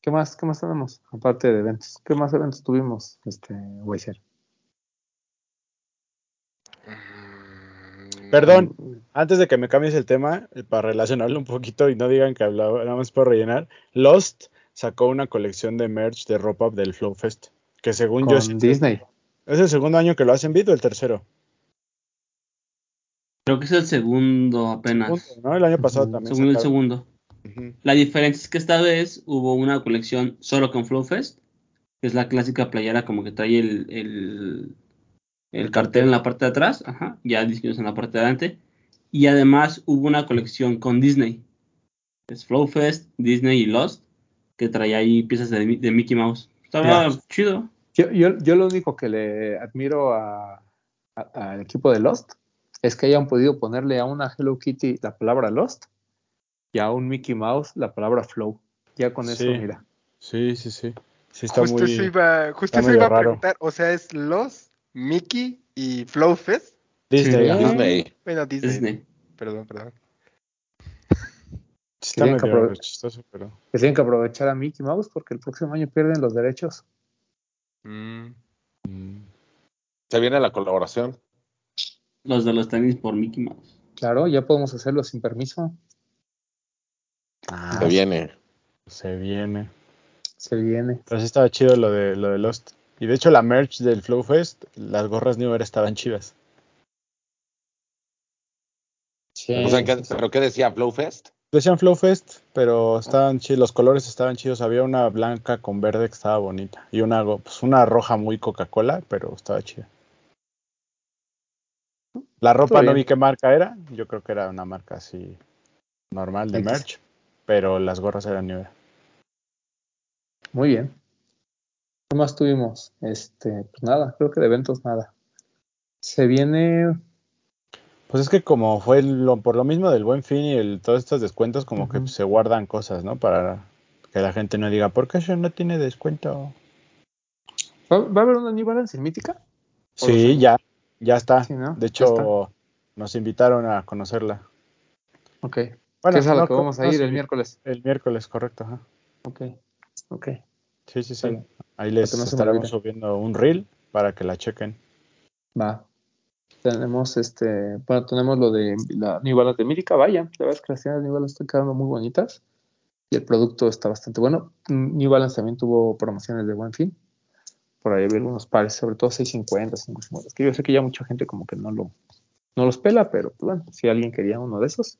¿Qué más, qué más tenemos? Aparte de eventos. ¿Qué más eventos tuvimos, este, Weiser? Mm, Perdón, antes de que me cambies el tema, eh, para relacionarlo un poquito y no digan que hablaba nada más por rellenar, Lost sacó una colección de merch de ropa del Flow Fest, que según Con yo sí- Disney. Es el segundo año que lo hacen Vid o el tercero. Creo que es el segundo apenas. Segundo, ¿no? El año pasado también. Según el segundo. La diferencia es que esta vez hubo una colección solo con Flowfest, que es la clásica playera como que trae el, el, el cartel en la parte de atrás, ajá, ya diseños en la parte de adelante. Y además hubo una colección con Disney. Es Flowfest, Disney y Lost, que traía ahí piezas de, de Mickey Mouse. Estaba chido. Yo, yo, yo lo único que le admiro a- a- al equipo de Lost es que hayan podido ponerle a una Hello Kitty la palabra Lost y a un Mickey Mouse la palabra Flow. Ya con eso, Sí. mira. Sí, sí, sí. Sí, está Justo muy. eso iba, justo está eso medio iba a preguntar. O sea, es los Mickey y Flowfest. Disney, Sí. Disney. Bueno, Disney. Disney. Perdón, perdón. Sí, Está Tienen que medio aprove- chistoso, pero. Que tienen que aprovechar a Mickey Mouse porque el próximo año pierden los derechos. Mm, mm, Se viene la colaboración. Los de los tenis por Mickey Mouse. Claro, ya podemos hacerlo sin permiso. Ah, Se viene. Se viene. Se viene. Pero sí estaba chido lo de, lo de Lost. Y de hecho, la merch del Flow Fest, las gorras New Era estaban chidas. Sí. O sea, ¿qué- ¿pero qué decía Flowfest? Decían Flow Fest, pero estaban chidos, los colores estaban chidos. Había una blanca con verde que estaba bonita. Y una, pues una roja muy Coca-Cola, pero estaba chida. La ropa no vi qué marca era. Yo creo que era una marca así normal de X. merch. Pero las gorras eran New Era. Muy bien. ¿Qué más tuvimos? Este, pues nada, creo que de eventos nada. Se viene. Pues es que como fue lo, por lo mismo del buen fin y el, todos estos descuentos, como que se guardan cosas, ¿no? Para que la gente no diga, ¿por qué eso no tiene descuento? ¿Va, va a haber una New Balance en Mítica? ¿O lo Sí, ya, ya está. Sí, ¿no? De hecho, nos invitaron a conocerla. Ok. Bueno, que es a la no que co- vamos a ir el miércoles. El miércoles, correcto. Ajá. Ok. Ok. Sí, sí, sí. Ahí les estaremos subiendo un reel para que la chequen. Va. Tenemos este, bueno, tenemos lo de la New Balance de Mítica, vaya, la verdad es que las tiendas New Balance están quedando muy bonitas y el producto está bastante bueno. New Balance también tuvo promociones de buen fin. Por ahí había algunos pares, sobre todo 650, 550, que yo sé que ya mucha gente como que no lo no los pela, pero pues, bueno, si alguien quería uno de esos,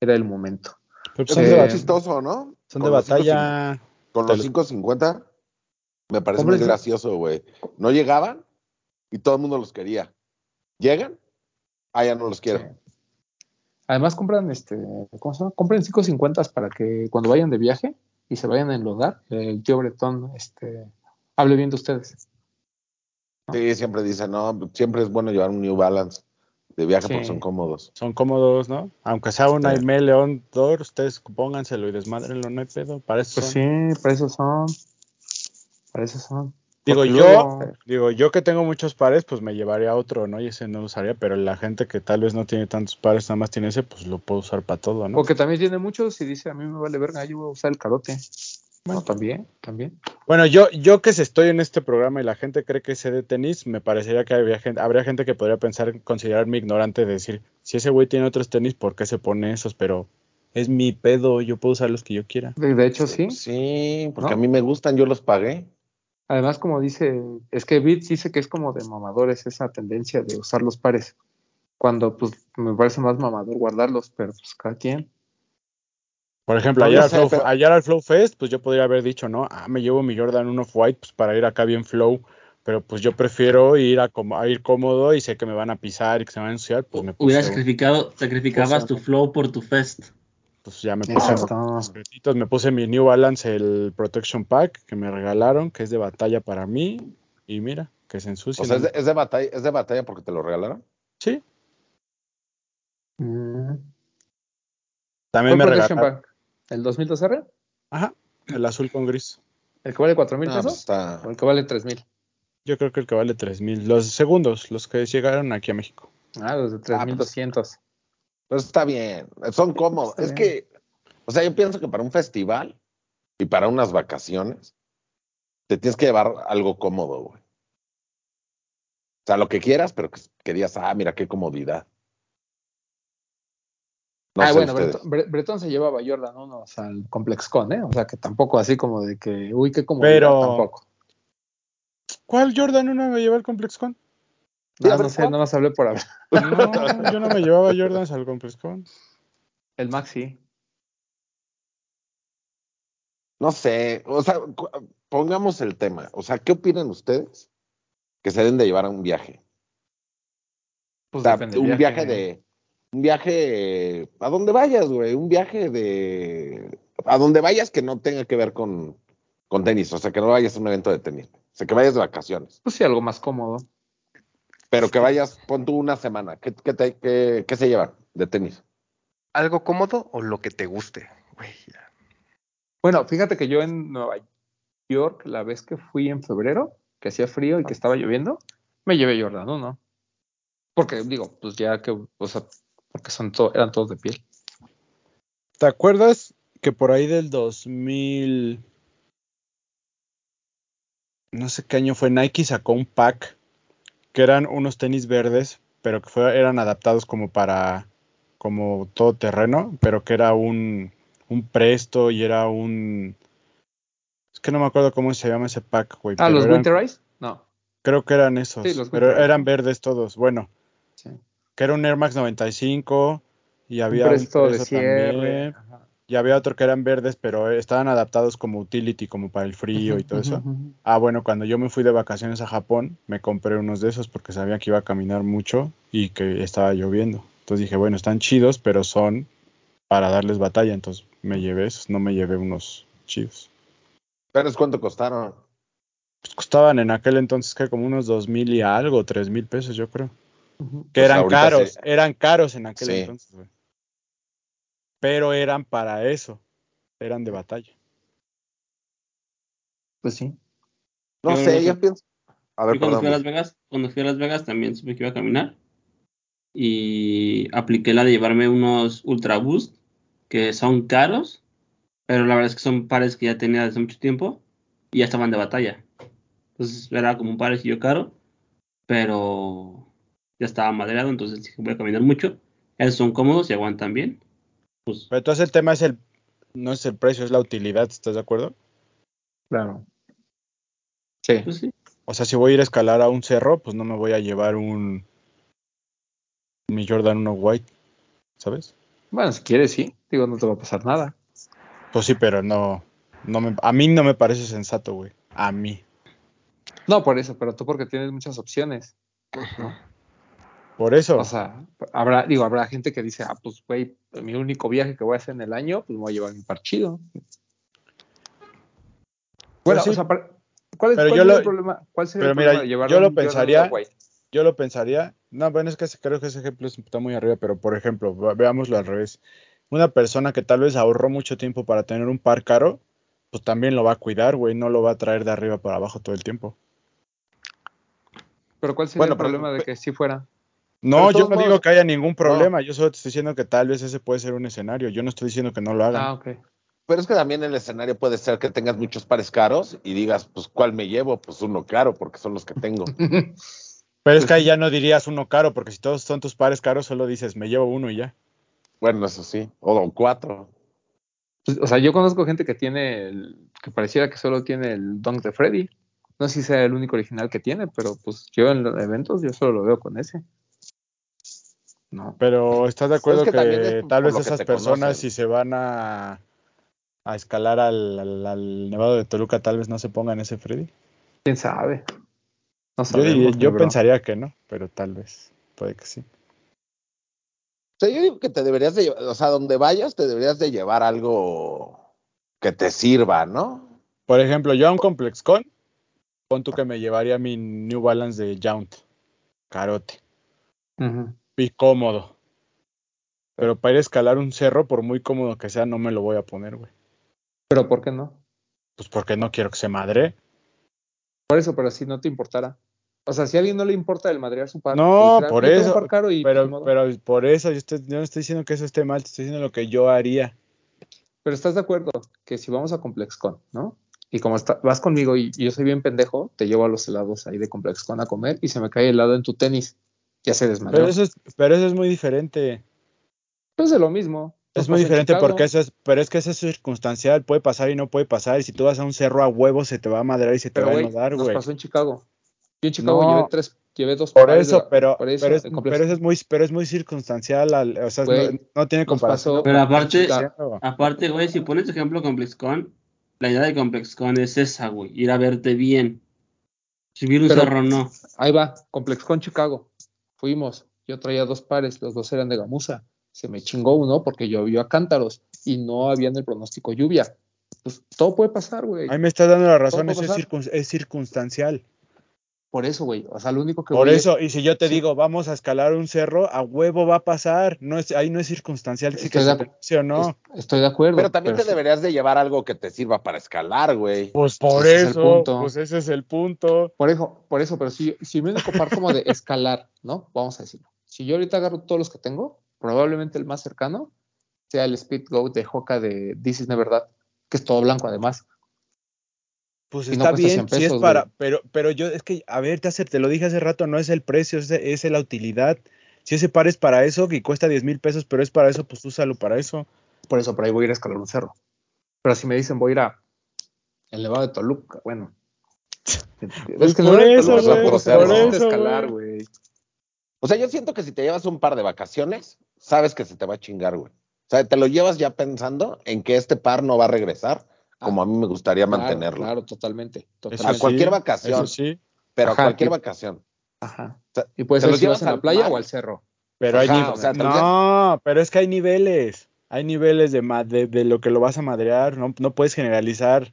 era el momento. Pero son, Eh, de, chistoso, ¿no? son de batalla. 5.50 Con los los- 550 me parece muy gracioso, güey. No llegaban y todo el mundo los quería. Llegan, ah, ya no los quiero. Sí. Además compran este, ¿cómo se llama? Compren 550 para que cuando vayan de viaje y se vayan a enlodar, el tío Bretón este, hable bien de ustedes. Sí, siempre dicen, no, siempre es bueno llevar un New Balance de viaje Sí. porque son cómodos. Son cómodos, ¿no? Aunque sea un Sí. Aime León Dor, ustedes pónganselo y desmadrenlo, no hay pedo. Para eso Pues son. sí, para eso son. Para eso son. Digo, Porque yo, digo, yo que tengo muchos pares, pues me llevaría otro, ¿no? Y ese no lo usaría, pero la gente que tal vez no tiene tantos pares, nada más tiene ese, pues lo puedo usar para todo, ¿no? Porque también tiene muchos y dice, a mí me vale verga, yo voy a usar el carote. Bueno, también, también. Bueno, yo, yo que estoy en este programa y la gente cree que sé de tenis, me parecería que habría gente, habría gente que podría pensar, considerarme ignorante de decir, si ese güey tiene otros tenis, ¿por qué se pone esos? Pero es mi pedo, yo puedo usar los que yo quiera. De, de hecho, sí. Sí, porque ¿No? a mí me gustan, yo los pagué. Además, como dice, es que Beats dice que es como de mamadores esa tendencia de usar los pares. Cuando, pues, me parece más mamador guardarlos, pero pues cada quien. Por ejemplo, ayer, al Flow, pero- ayer al Flow Fest, pues yo podría haber dicho, ¿no? Ah, me llevo mi Jordan 1 White pues, para ir acá bien flow, pero pues yo prefiero ir a, como- a ir cómodo y sé que me van a pisar y que se van a ensuciar, pues me Hubieras puse, un- sacrificado, sacrificabas tu flow por tu fest. Pues ya me puse discretitos, me puse mi New Balance, el Protection Pack que me regalaron, que es de batalla para mí, y mira, que se ensucia. O sea, es de, es de batalla, es de batalla porque te lo regalaron. Sí, Mm. también me ¿Cuál Protection regalaron. Pack? ¿El 2002R? Ajá, el azul con gris. ¿El que vale 4 mil Ah, pues pesos? está. ¿O el que vale 3 mil? Yo creo que el que vale 3000. Los segundos, los que llegaron aquí a México. Ah, los de 3200. Pues está bien, son cómodos. Está es bien. que, o sea, yo pienso que para un festival y para unas vacaciones, te tienes que llevar algo cómodo, güey. O sea, lo que quieras, pero que, que digas, ah, mira qué comodidad. No ah, bueno. Breton, Bre- Breton se llevaba Jordan unos al ComplexCon, ¿eh? O sea, que tampoco así como de que, uy, qué comodidad, Pero- tampoco. ¿Cuál Jordan 1 me lleva al ComplexCon? Sí, a No, ver, no sé, nada más hablé por hablar. No, yo no me llevaba Jordans al ComplexCon. El Maxi. No sé, o sea, pongamos el tema. O sea, ¿qué opinan ustedes que se deben de llevar a un viaje? Pues O sea, depende un viaje de. Un viaje. A donde vayas, güey. Un viaje de. A donde vayas que no tenga que ver con, con tenis. O sea, que no vayas a un evento de tenis. O sea, que vayas de vacaciones. Pues sí, algo más cómodo. Pero que vayas, pon tú una semana. ¿Qué, qué, te- qué- qué se llevan de tenis? ¿Algo cómodo o lo que te guste? Güey, ya. Bueno, fíjate que yo en Nueva York, la vez que fui en febrero, que hacía frío y que estaba lloviendo, me llevé Jordan 1. Porque, digo, pues ya que, o sea, porque son to- eran todos de piel. ¿Te acuerdas que por ahí del 2000, no sé qué año fue, Nike sacó un pack que eran unos tenis verdes, pero que fue- eran adaptados como para, como todo terreno, pero que era un, un presto y era un, es que no me acuerdo cómo se llama ese pack, güey. Ah, los eran- Winterize? No. Creo que eran esos, Sí, los pero eran verdes todos. Bueno, Sí. que era un Air Max 95 y Un había un presto de Presto cierre. también. Ajá. Y había otro que eran verdes, pero estaban adaptados como utility, como para el frío y todo eso. Ah, bueno, cuando yo me fui de vacaciones a Japón, me compré unos de esos porque sabía que iba a caminar mucho y que estaba lloviendo. Entonces dije, bueno, están chidos, pero son para darles batalla. Entonces me llevé esos, no me llevé unos chidos. ¿Sabes cuánto costaron? pues, costaban en aquel entonces que como unos dos mil y algo, tres mil pesos, yo creo. Que Pues eran caros, sí. eran caros en aquel Sí. entonces, güey. Pero eran para eso, eran de batalla. Pues sí. No Yo sé, yo sé. pienso. A ver, Yo cuando fui a Las Vegas, cuando fui a Las Vegas también supe que iba a caminar. Y apliqué la de llevarme unos Ultra Boost, que son caros, pero la verdad es que son pares que ya tenía desde mucho tiempo y ya estaban de batalla. Entonces era como un parecillo caro, pero ya estaba madreado, entonces dije, voy a caminar mucho. Esos son cómodos y aguantan bien. Pues Pero entonces el tema es el, no es el precio, es la utilidad, ¿estás de acuerdo? Claro. Sí. pues sí. O sea, si voy a ir a escalar a un cerro, pues no me voy a llevar un mi Jordan 1 White, ¿sabes? Bueno, si quieres, sí. Digo, no te va a pasar nada. Pues sí, pero no, no me, a mí no me parece sensato, güey. A mí. No, por eso, pero tú porque tienes muchas opciones. Por eso. O sea, habrá, digo, habrá gente que dice, ah, pues, güey, mi único viaje que voy a hacer en el año, pues me voy a llevar mi par chido. Bueno, Pues sí. o sea, para- ¿cuál es, Pero cuál yo sería lo- el problema? ¿Cuál sería pero el mira, problema de llevar yo lo pensaría- yo lo pensaría. No, bueno, es que creo que ese ejemplo está muy arriba, pero por ejemplo, ve- veámoslo al revés. Una persona que tal vez ahorró mucho tiempo para tener un par caro, pues también lo va a cuidar, güey, no lo va a traer de arriba para abajo todo el tiempo. Pero ¿cuál sería Bueno, el pero- problema de que si fuera? No, yo no digo que haya ningún problema, yo solo te estoy diciendo que tal vez ese puede ser un escenario, yo no estoy diciendo que no lo hagan. Ah, ok. Pero es que también el escenario puede ser que tengas muchos pares caros y digas, pues, ¿cuál me llevo? Pues uno caro, porque son los que tengo. Pero es que ahí ya no dirías uno caro, porque si todos son tus pares caros, solo dices, me llevo uno y ya. bueno, eso sí. O cuatro. Pues, o sea, yo conozco gente que tiene, el, que pareciera que solo tiene el Dunk de Freddy. No sé si sea el único original que tiene, pero pues yo en los eventos yo solo lo veo con ese. No. Pero ¿estás de acuerdo que que, también es tal vez esas personas, conocen. si se van a, a escalar al, al- al Nevado de Toluca, tal vez no se pongan ese Freddy? ¿Quién sabe? No Yo, sabemos, yo bro. pensaría que no, pero tal vez, puede que sí. O sea, yo digo que te deberías de llevar, o sea, donde vayas, te deberías de llevar algo que te sirva, ¿no? Por ejemplo, yo a un ComplexCon, pon tú que me llevaría mi New Balance de Jount, carote. Y cómodo. Pero para ir a escalar un cerro, por muy cómodo que sea, no me lo voy a poner, güey. Pero ¿por qué no? Pues porque no quiero que se madre. Por eso, pero si no te importara. O sea, si a alguien no le importa el madrear su par, No, por eso, par caro y ni Pero, pero por eso, yo, estoy- yo no estoy diciendo que eso esté mal, te estoy diciendo lo que yo haría. Pero estás de acuerdo que si vamos a ComplexCon, ¿no? Y como está- vas conmigo y, y yo soy bien pendejo, te llevo a los helados ahí de ComplexCon a comer y se me cae helado en tu tenis. Ya se desmayó. Pero eso es, pero eso es muy diferente. Pues es lo mismo. Es muy diferente porque eso es, pero es que eso es circunstancial, puede pasar y no puede pasar. Y si tú vas a un cerro a huevo, se te va a madrear y se te Pero, va a güey, enodar, nos güey. pasó en Chicago. Yo en Chicago No. llevé tres, llevé dos Por eso, pero, por eso, pero, es, pero eso es muy, pero es muy circunstancial, al- o sea, no, Güey, no tiene comparación. pasó- Pero aparte, aparte, güey, si pones ejemplo ComplexCon, la idea de ComplexCon es esa, güey, ir a verte bien. Subir un Pero- cerro no. Ahí va, ComplexCon Chicago. Fuimos. Yo traía dos pares, los dos eran de gamuza. Se me chingó uno porque llovió a cántaros y no había en el pronóstico lluvia. Pues todo puede pasar, güey. Ahí me estás dando la razón, eso es, circun- es circunstancial. Por eso, güey. O sea, lo único que Por es- eso, y si yo te sí. digo, vamos a escalar un cerro, a huevo va a pasar. No es, ahí no es circunstancial si que Estoy se pase o no. es- estoy de acuerdo. Pero también te sí. deberías de llevar algo que te sirva para escalar, güey. Pues por Ese es el eso, punto. pues ese es el punto. Por eso, por eso, pero si, si único par como de escalar, ¿no? Vamos a decirlo. Si yo ahorita agarro todos los que tengo, probablemente el más cercano sea el Speed Go de Hoka de This is Never That, que es todo blanco además. Pues no está bien, 100 si es para, güey. pero, pero yo, es que, a ver, te, hace- te lo dije hace rato, no es el precio, es, es la utilidad. Si ese par es para eso, que cuesta 10 mil pesos, pero es para eso, pues úsalo para eso. Por eso, por ahí voy a ir a escalar un cerro. Pero si me dicen voy a ir a el Nevado de Toluca, bueno. Es que por no eso, escalar, güey. O sea, yo siento que si te llevas un par de vacaciones, sabes que se te va a chingar, güey. O sea, te lo llevas ya pensando en que este par no va a regresar como a mí me gustaría Claro, mantenerlo. Claro, totalmente. A cualquier sí, vacación. Eso sí, Pero Ajá, a cualquier vacación. Ajá. O sea, Y puede ¿te ser los si vas llevas a la playa mar? o al cerro. pero hay Ajá, niveles. o sea, te lo no, pero es que hay niveles. Hay niveles de, de, de lo que lo vas a madrear. No, no puedes generalizar.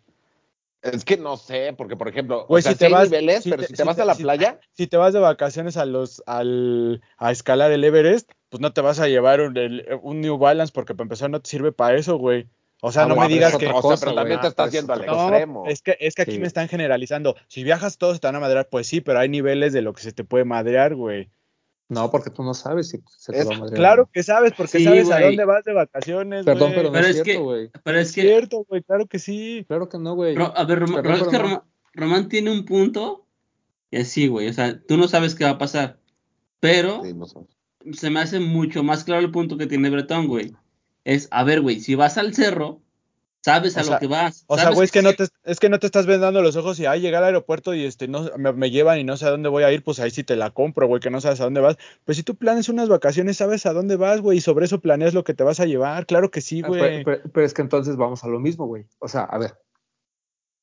Es que no sé, porque por ejemplo, Güey, o sea, si sí te hay vas- niveles, si pero te- si te si vas te- a la si- playa, Si te vas de vacaciones a los al, a escalar el Everest, pues no te vas a llevar un, el- un New Balance porque para empezar no te sirve para eso, güey. O sea, Ah, no bueno, me digas es que otra o sea, cosa, pero también te estás Ah, pues, yendo al No, extremo. es que, es que aquí Sí. me están generalizando. Si viajas todos te van a madrear, pues sí, pero hay niveles de lo que se te puede madrear, güey. No, porque tú no sabes si se te Es- va a madrear. Claro que sabes, porque Sí, sabes a dónde vas de vacaciones, Perdón, pero no Pero es es que- cierto, güey. Pero es es que, cierto, güey, claro que sí. Claro que no, güey. A ver, Perdón, es que Román tiene un punto que sí, güey. O sea, tú no sabes qué va a pasar. Pero Sí, no sé. se me hace mucho más claro el punto que tiene Bretón, güey. Es, a ver, güey, si vas al cerro, sabes O a sea- lo que vas. O sea, sabes güey, es que no te, es que no te estás vendando los ojos y ay, llegué al aeropuerto y este no me, me llevan y no sé a dónde voy a ir, pues ahí sí te la compro, güey, que no sabes a dónde vas. Pues si tú planes unas vacaciones, sabes a dónde vas, güey, y sobre eso planeas lo que te vas a llevar. Claro que sí, Ah, güey. pero, pero- pero es que entonces vamos a lo mismo, güey. O sea, a ver.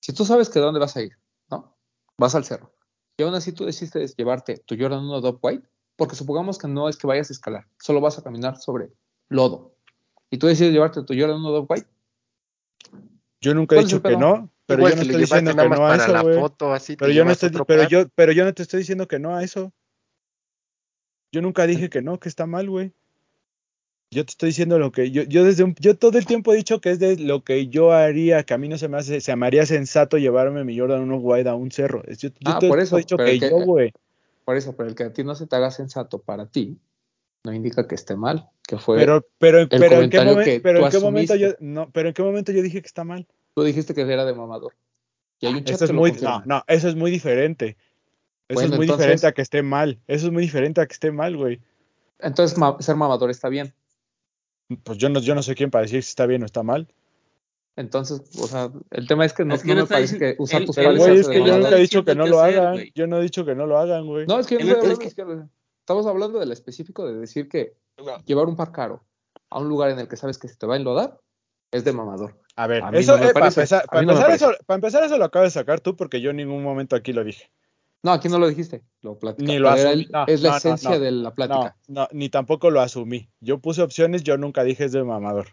Si tú sabes que dónde vas a ir, ¿no? Vas al cerro. Y aún así tú decidiste llevarte tu Jordan 1 Dove White, porque supongamos que no es que vayas a escalar, solo vas a caminar sobre lodo. Y tú decides llevarte tu Jordan 1 Dove White. Yo nunca he ¿Cuál es el dicho que no, pero Igual yo no estoy diciendo que no a eso, la güey. foto, así te Pero yo no llevas estoy, otro pero par. yo, pero yo no te estoy diciendo que no a eso. Yo nunca dije que no, que está mal, güey. Yo te estoy diciendo lo que yo, yo desde un, yo todo el tiempo he dicho que es de lo que yo haría, que a mí no se me hace, se me haría sensato llevarme mi Jordan 1 White a un cerro. Yo, yo Ah, todo por eso, he dicho que que- yo, güey. Por eso, pero el que a ti no se te haga sensato para ti, no indica que esté mal, que fue... Pero, pero, pero en qué comentario momento, que pero tú en qué momento yo, no, pero en qué momento yo dije que está mal. Tú dijiste que era de mamador. Y hay un chat Eso es que lo muy, confirma. no, no, eso es muy diferente. Eso Bueno, es muy entonces- diferente a que esté mal. Eso es muy diferente a que esté mal, güey. Entonces, ma- ser mamador está bien. Pues yo no, yo no sé quién para decir si está bien o está mal. Entonces, o sea, el tema es que no, Es que no no me parece diciendo- que usar él- tus no güey, es que yo no nunca he dicho que no lo hagan. güey. Yo no he dicho que no lo hagan, güey. No, es que yo no Estamos hablando del específico de decir que llevar un par caro a un lugar en el que sabes que se te va a enlodar es de mamador. A ver, A mí eso, no me eh, para, empezar, para, no eso, para empezar eso lo acabas de sacar tú porque yo en ningún momento aquí lo dije. No, aquí no lo dijiste, lo platicamos. Ni lo asumí. No, es la esencia no. de la plática. no, ni tampoco lo asumí. Yo puse opciones, yo nunca dije es de mamador.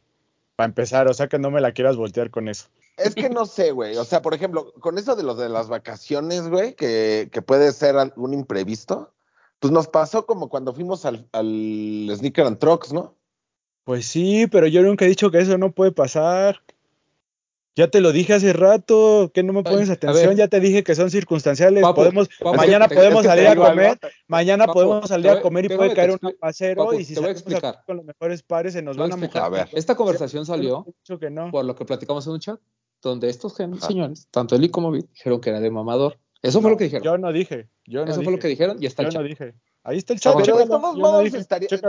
Para empezar, o sea que no me la quieras voltear con eso. Es que no sé, güey. O sea, por ejemplo, con eso de los de las vacaciones, güey, que, que puede ser algún imprevisto, pues nos pasó como cuando fuimos al, al Sneaker and Trucks, ¿no? Pues sí, pero yo nunca he dicho que eso no puede pasar. Ya te lo dije hace rato, que no me pones atención, ver. ya te dije que son circunstanciales, Papu, podemos, Papu, mañana es que- podemos es que salir a algo, comer, mañana Papu, podemos salir a comer y puede caer un Papu, y si te voy a salimos explicar. con los mejores pares se nos van a a explicar. mojar. A ver. Esta conversación salió no. por lo que platicamos en un chat, donde estos Ajá. señores, tanto Eli como Vic, dijeron que era de mamador. Eso fue lo que dijeron. Yo no dije, yo no Eso dije. fue lo que dijeron y está el Yo chat. no dije. Ahí está el chat, Pero de todos no modos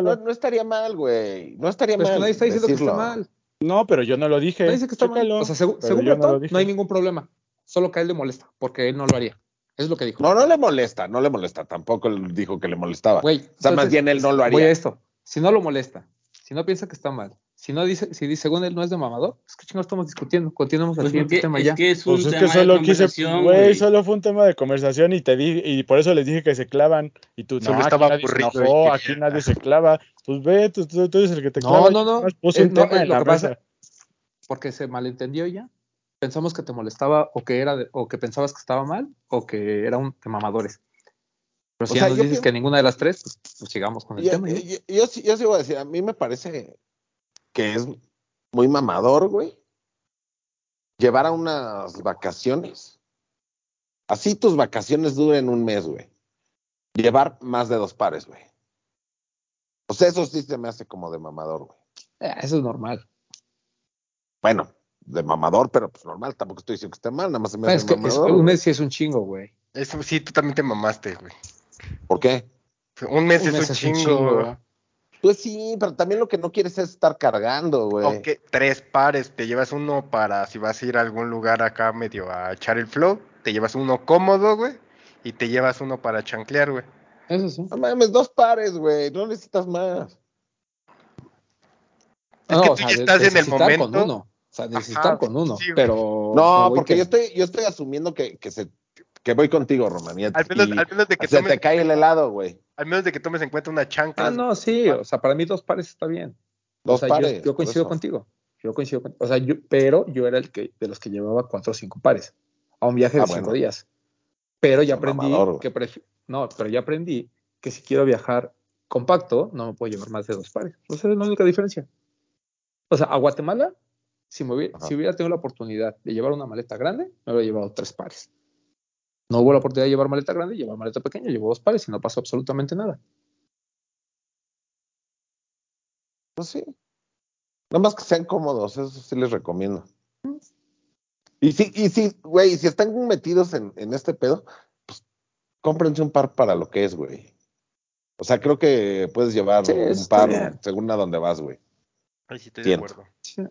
no, no estaría mal, güey. No estaría Pero es mal. que nadie está diciendo que decirlo. está mal. No, pero yo no lo dije. Nadie dice que está Chécalo. mal. O sea, Pero según yo no no, dije. hay ningún problema. Solo que a él le molesta, porque él no lo haría. Eso es lo que dijo. No, no le molesta, no le molesta. Tampoco él dijo que le molestaba. Güey, o sea, más entonces, bien él no lo haría. esto. Si no lo molesta, si no piensa que está mal, si no dice, si dice, según él no es de mamador, es que chingados estamos discutiendo. Continuemos al Pues siguiente porque tema es ya. que es un Pues es tema que de solo quise, conversación, güey, solo fue un tema de conversación y te di, y por eso les dije que se clavan. Y tú, Solo no, estaba aquí nadie y enojó, aquí nadie se clava. Pues ve, tú, tú- tú eres el que te No, clava. no, no. nomás Puse Eh, un no, tema eh, en la pasa- mesa. porque se malentendió ya. Pensamos que te molestaba o que era de- o que pensabas que estaba mal o que era un de mamadores. Pero si O ya sea, nos dices pienso- que ninguna de las tres, pues, pues sigamos con el Yo, tema. ¿no? yo, yo sí- yo sí voy a decir, a mí me parece que es muy mamador, güey. Llevar a unas vacaciones. Así tus vacaciones duren un mes, güey. Llevar más de dos pares, güey. O sea, eso sí se me hace como de mamador, güey. Eh, eso es normal. Bueno, de mamador, pero pues normal. Tampoco estoy diciendo que esté mal, nada más se me Pero hace es que es- mamador. un mes sí es un chingo, güey. Eso sí, tú también te mamaste, güey. ¿Por qué? Un mes, Un es, mes un es un chingo. chingo. Pues sí, pero también lo que no quieres es estar cargando, güey. O que tres pares, te llevas uno para si vas a ir a algún lugar acá medio a echar el flow, te llevas uno cómodo, güey, y te llevas uno para chanclear, güey. Eso sí. No mames, dos pares, güey. No necesitas más. Es No, que o tú sea, ya estás en el momento. Con uno. O sea, necesitar Ajá, con uno. sí, pero. No, porque que- yo estoy, yo estoy asumiendo que, que se que voy contigo, Román. y- Al menos, y al menos de que se tomes, te cae el helado, güey. al menos de que tomes en cuenta una chancla. Ah, no, sí. O sea, para mí dos pares está bien. Dos o sea, yo- pares. Yo, por coincido contigo. Yo coincido contigo. O sea, yo, pero yo era el que de los que llevaba cuatro o cinco pares. a un viaje de Ah, cinco bueno. días. Pero ya aprendí mamador, que no, pero ya aprendí que si quiero viajar compacto, no me puedo llevar más de dos pares. O sea, es la única diferencia. O sea, a Guatemala, si, me hubiera, si hubiera tenido la oportunidad de llevar una maleta grande, me hubiera llevado tres pares. No hubo la oportunidad de llevar maleta grande, llevar maleta pequeña, llevo dos pares y no pasó absolutamente nada. Pues sí. Nada más que sean cómodos, eso sí les recomiendo. Y sí, y sí, güey, si están metidos en, en este pedo, pues cómprense un par para lo que es, güey. O sea, creo que puedes llevar Sí, un par bien. según a dónde vas, güey. Ahí sí estoy Siento. de acuerdo. Sí.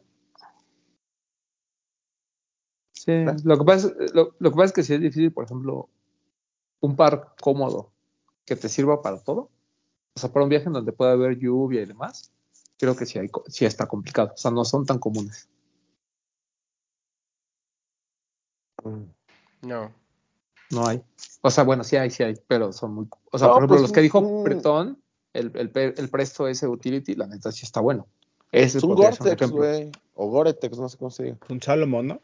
Sí, lo que, pasa, es- lo, lo que pasa es que si es difícil, por ejemplo, un par cómodo que te sirva para todo, o sea, para un viaje en donde pueda haber lluvia y demás, creo que sí, hay, sí está complicado, o sea, no son tan comunes. No. No hay. O sea, bueno, sí hay, sí hay, pero son muy. O sea, No, por ejemplo, pues, los que dijo un- Bretón, el, el, el Presto ese utility, la neta sí está bueno. Ese Es un Gore-Tex, güey. O Gore-Tex, no sé cómo se diga. Un Salomon, ¿no?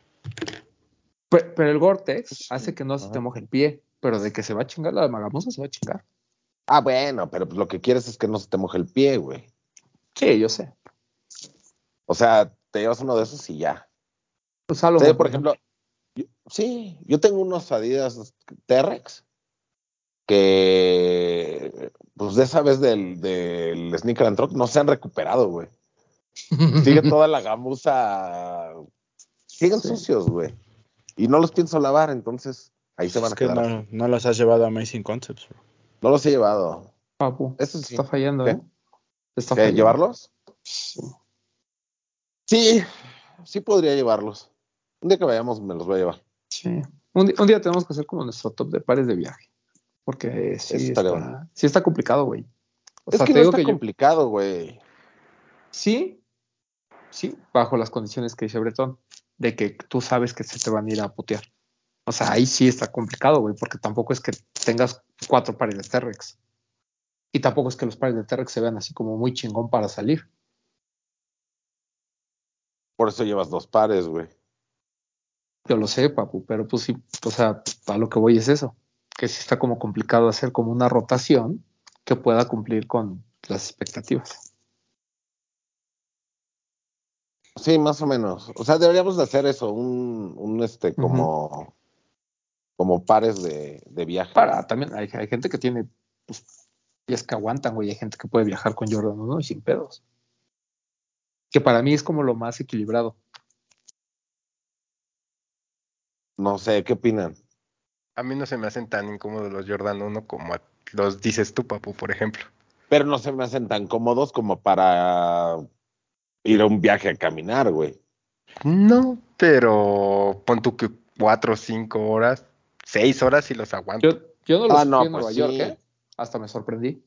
Pe- Pero, el Gore-Tex Sí. hace que no se te moje el pie, pero de que se va a chingar la magamusa, se va a chingar. Ah, bueno, pero pues lo que quieres es que no se te moje el pie, güey. Sí, yo sé. O sea, te llevas uno de esos y ya. Pues Salomon, Sí, por ejemplo, yo- sí, yo tengo unos Adidas T-Rex que, pues de esa vez del, del Sneaker and Truck no se han recuperado, güey. Sigue toda la gamuza, siguen Sí. sucios, güey. Y no los pienso lavar, entonces ahí se van Es a que quedar. no, no las has llevado a Amazing Concepts. bro. No los he llevado. Papu, Eso sí. está fallando, ¿Qué? ¿eh? Está ¿Qué, fallando. ¿Llevarlos? Sí. Sí, sí podría llevarlos. Un día que vayamos me los voy a llevar. Sí. Un, día tenemos que hacer como nuestro top de pares de viaje. Porque sí, está, sí está complicado, güey. O es sea, que te no digo está que complicado, güey. Sí, sí, bajo las condiciones que dice Bretón, de que tú sabes que se te van a ir a putear. O sea, ahí sí está complicado, güey, porque tampoco es que tengas cuatro pares de T-Rex. Y tampoco es que los pares de T-Rex se vean así como muy chingón para salir. Por eso llevas dos pares, güey. Yo lo sé, papu, pero pues sí, o sea, a lo que voy es eso, que sí está como complicado hacer como una rotación que pueda cumplir con las expectativas. Sí, más o menos. O sea, deberíamos de hacer eso, un, un este, como, como pares de, de viaje. Para, también hay, hay gente que tiene, pues, pies que aguantan, güey, hay gente que puede viajar con Jordan 1 y sin pedos. Que para mí es como lo más equilibrado. No sé, ¿qué opinan? A mí no se me hacen tan incómodos los Jordan 1 como los dices tú, papu, por ejemplo. Pero no se me hacen tan cómodos como para ir a un viaje a caminar, güey. No, pero pon tú que cuatro, cinco horas, seis horas y los aguanto. Yo, yo no lo Ah, no, en Nueva pues York, sí. ¿eh? Hasta me sorprendí.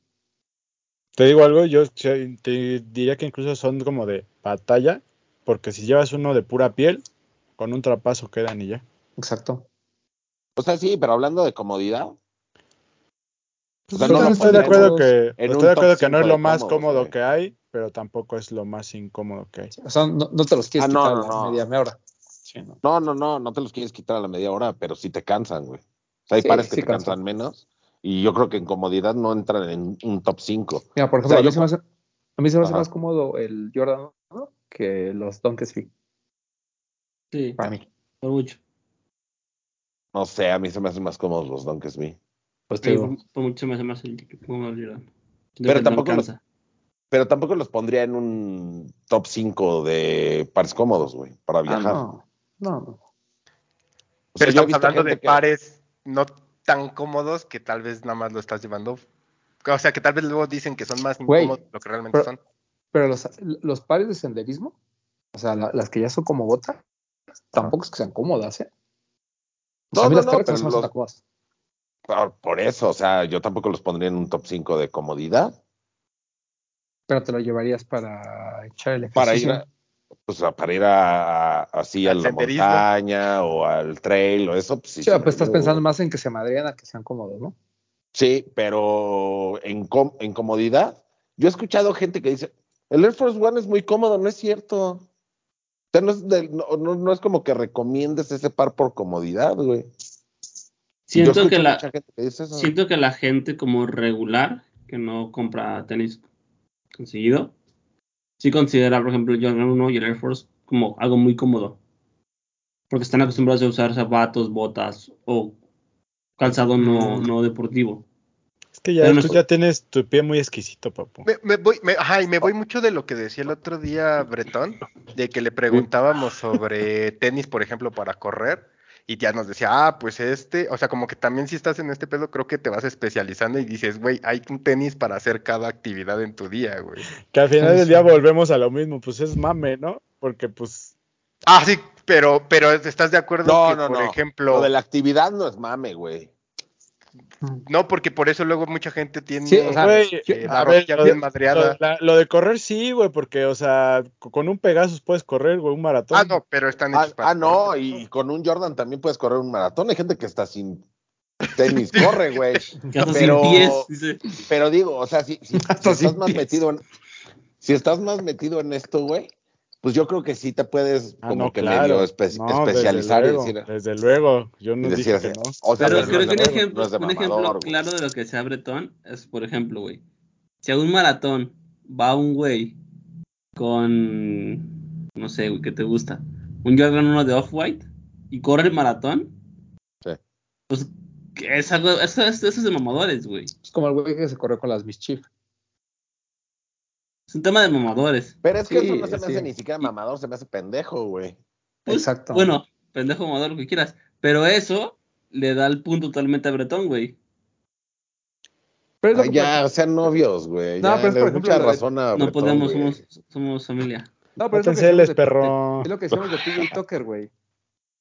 Te digo algo, yo te diría que incluso son como de batalla, porque si llevas uno de pura piel, con un trapazo quedan y ya. Exacto. O sea, sí, pero hablando de comodidad. O sea, Yo no estoy de acuerdo que, en estoy un de acuerdo top que no es lo más cómodos, cómodo güey. que hay, pero tampoco es lo más incómodo que hay. O sea, no, no te los quieres Ah, quitar no, a la no. media hora. Sí, no. No, no, no, no te los quieres quitar a la media hora, pero sí te cansan, güey. O sea, hay Sí, pares que sí te cansan. cansan menos. Y yo creo que en comodidad no entran en un top 5. Mira, por O sea, ejemplo, a, mí yo se me hace, a mí se me hace Ajá. más cómodo el Jordan 1 que los Donkey Free, Sí, para mí. por mucho. No sé, a mí se me hacen más cómodos los Donkeys. Pues te Sí, digo, por, por mucho me hace más el como el Jordan. Pero tampoco tampoco los- Pero tampoco los pondría en un top 5 de pares cómodos, güey, para ah, viajar. no, no, no. O Pero sea, yo he estamos hablando de que- pares no tan cómodos que tal vez nada más lo estás llevando. O sea, que tal vez luego dicen que son más incómodos de lo que realmente pero- son. Pero los, los pares de senderismo, o sea, la- las que ya son como bota, tampoco es que sean cómodas, ¿eh? O sea, No, no, las no, pero los-. Por, por eso, o sea, yo tampoco los pondría en un top 5 de comodidad. Pero te lo llevarías para echar el Para ejercicio. ir a, pues, a- para ir a, así a la senderismo. montaña o al trail o eso, pues sí. Sí, son pues estás pensando más en que se madrean a que sean cómodos, ¿no? Sí, pero en, com- en comodidad, yo he escuchado gente que dice, el Air Force One es muy cómodo, no es cierto. sea, no es, del- no, no- no es como que recomiendes ese par por comodidad, güey. Siento que la, mucha gente que dice eso. siento que la gente como regular, que no compra tenis conseguido, sí considera, por ejemplo, el Jordan 1 y el Air Force como algo muy cómodo. Porque están acostumbrados a usar zapatos, botas o calzado no, no deportivo. Es que ya Pero no tú es- ya tienes tu pie muy exquisito, papu. Me, me voy, me, ajá, y me voy mucho de lo que decía el otro día Bretón, de que le preguntábamos sobre tenis, por ejemplo, para correr, y ya nos decía, ah, pues este, o sea, como que también si estás en este pedo, creo que te vas especializando y dices, güey, hay un tenis para hacer cada actividad en tu día, güey. Que al final Sí, del día volvemos a lo mismo, pues es mame, ¿no? Porque pues Ah, sí, pero, pero ¿estás de acuerdo No, que, no, por no. ejemplo, Lo de la actividad no es mame, güey. No, porque por eso luego mucha gente tiene Sí, o sea, eh, a la ver, rodilla lo bien de- madreada. Lo, la- lo de correr sí, güey, porque, o sea, co- con un Pegasus puedes correr, güey, un maratón. Ah, no, pero están Ah, hechos para ah, no, correr. y con un Jordan también puedes correr un maratón. Hay gente que está sin tenis, corre, güey. Pero- sin pies. Dice, Pero digo, o sea, si, si- estás más metido en, si estás más metido en esto, güey, pues yo creo que sí te puedes Ah, como no, que claro. medio espe- No, desde especializar y luego, decir, Desde luego, yo y no decir dije que no. o sea, Pero creo que un ejemplo, no de un ejemplo mamador, claro de lo que sea Bretón es, por ejemplo, güey. Si a un maratón va un güey con, no sé, güey, ¿qué te gusta? Un Jordan 1 de Off-White y corre el maratón. Sí. Pues es algo, eso, es- eso es de mamadores, güey. Es como el güey que se corrió con las Mischief. Es un tema de mamadores. Pero es que Sí, eso no se me sí. hace ni siquiera mamador, se me hace pendejo, güey. Pues, Exacto. Bueno, pendejo mamador, lo que quieras. Pero eso le da el punto totalmente a Bretón, güey. Pero que ya, sean novios, güey. No, ya, pero es, por ejemplo, mucha razón a No Bretón, podemos, güey. somos, somos familia. No, pero es lo que decíamos de- perro. Es lo que decíamos de PJ Tucker, güey.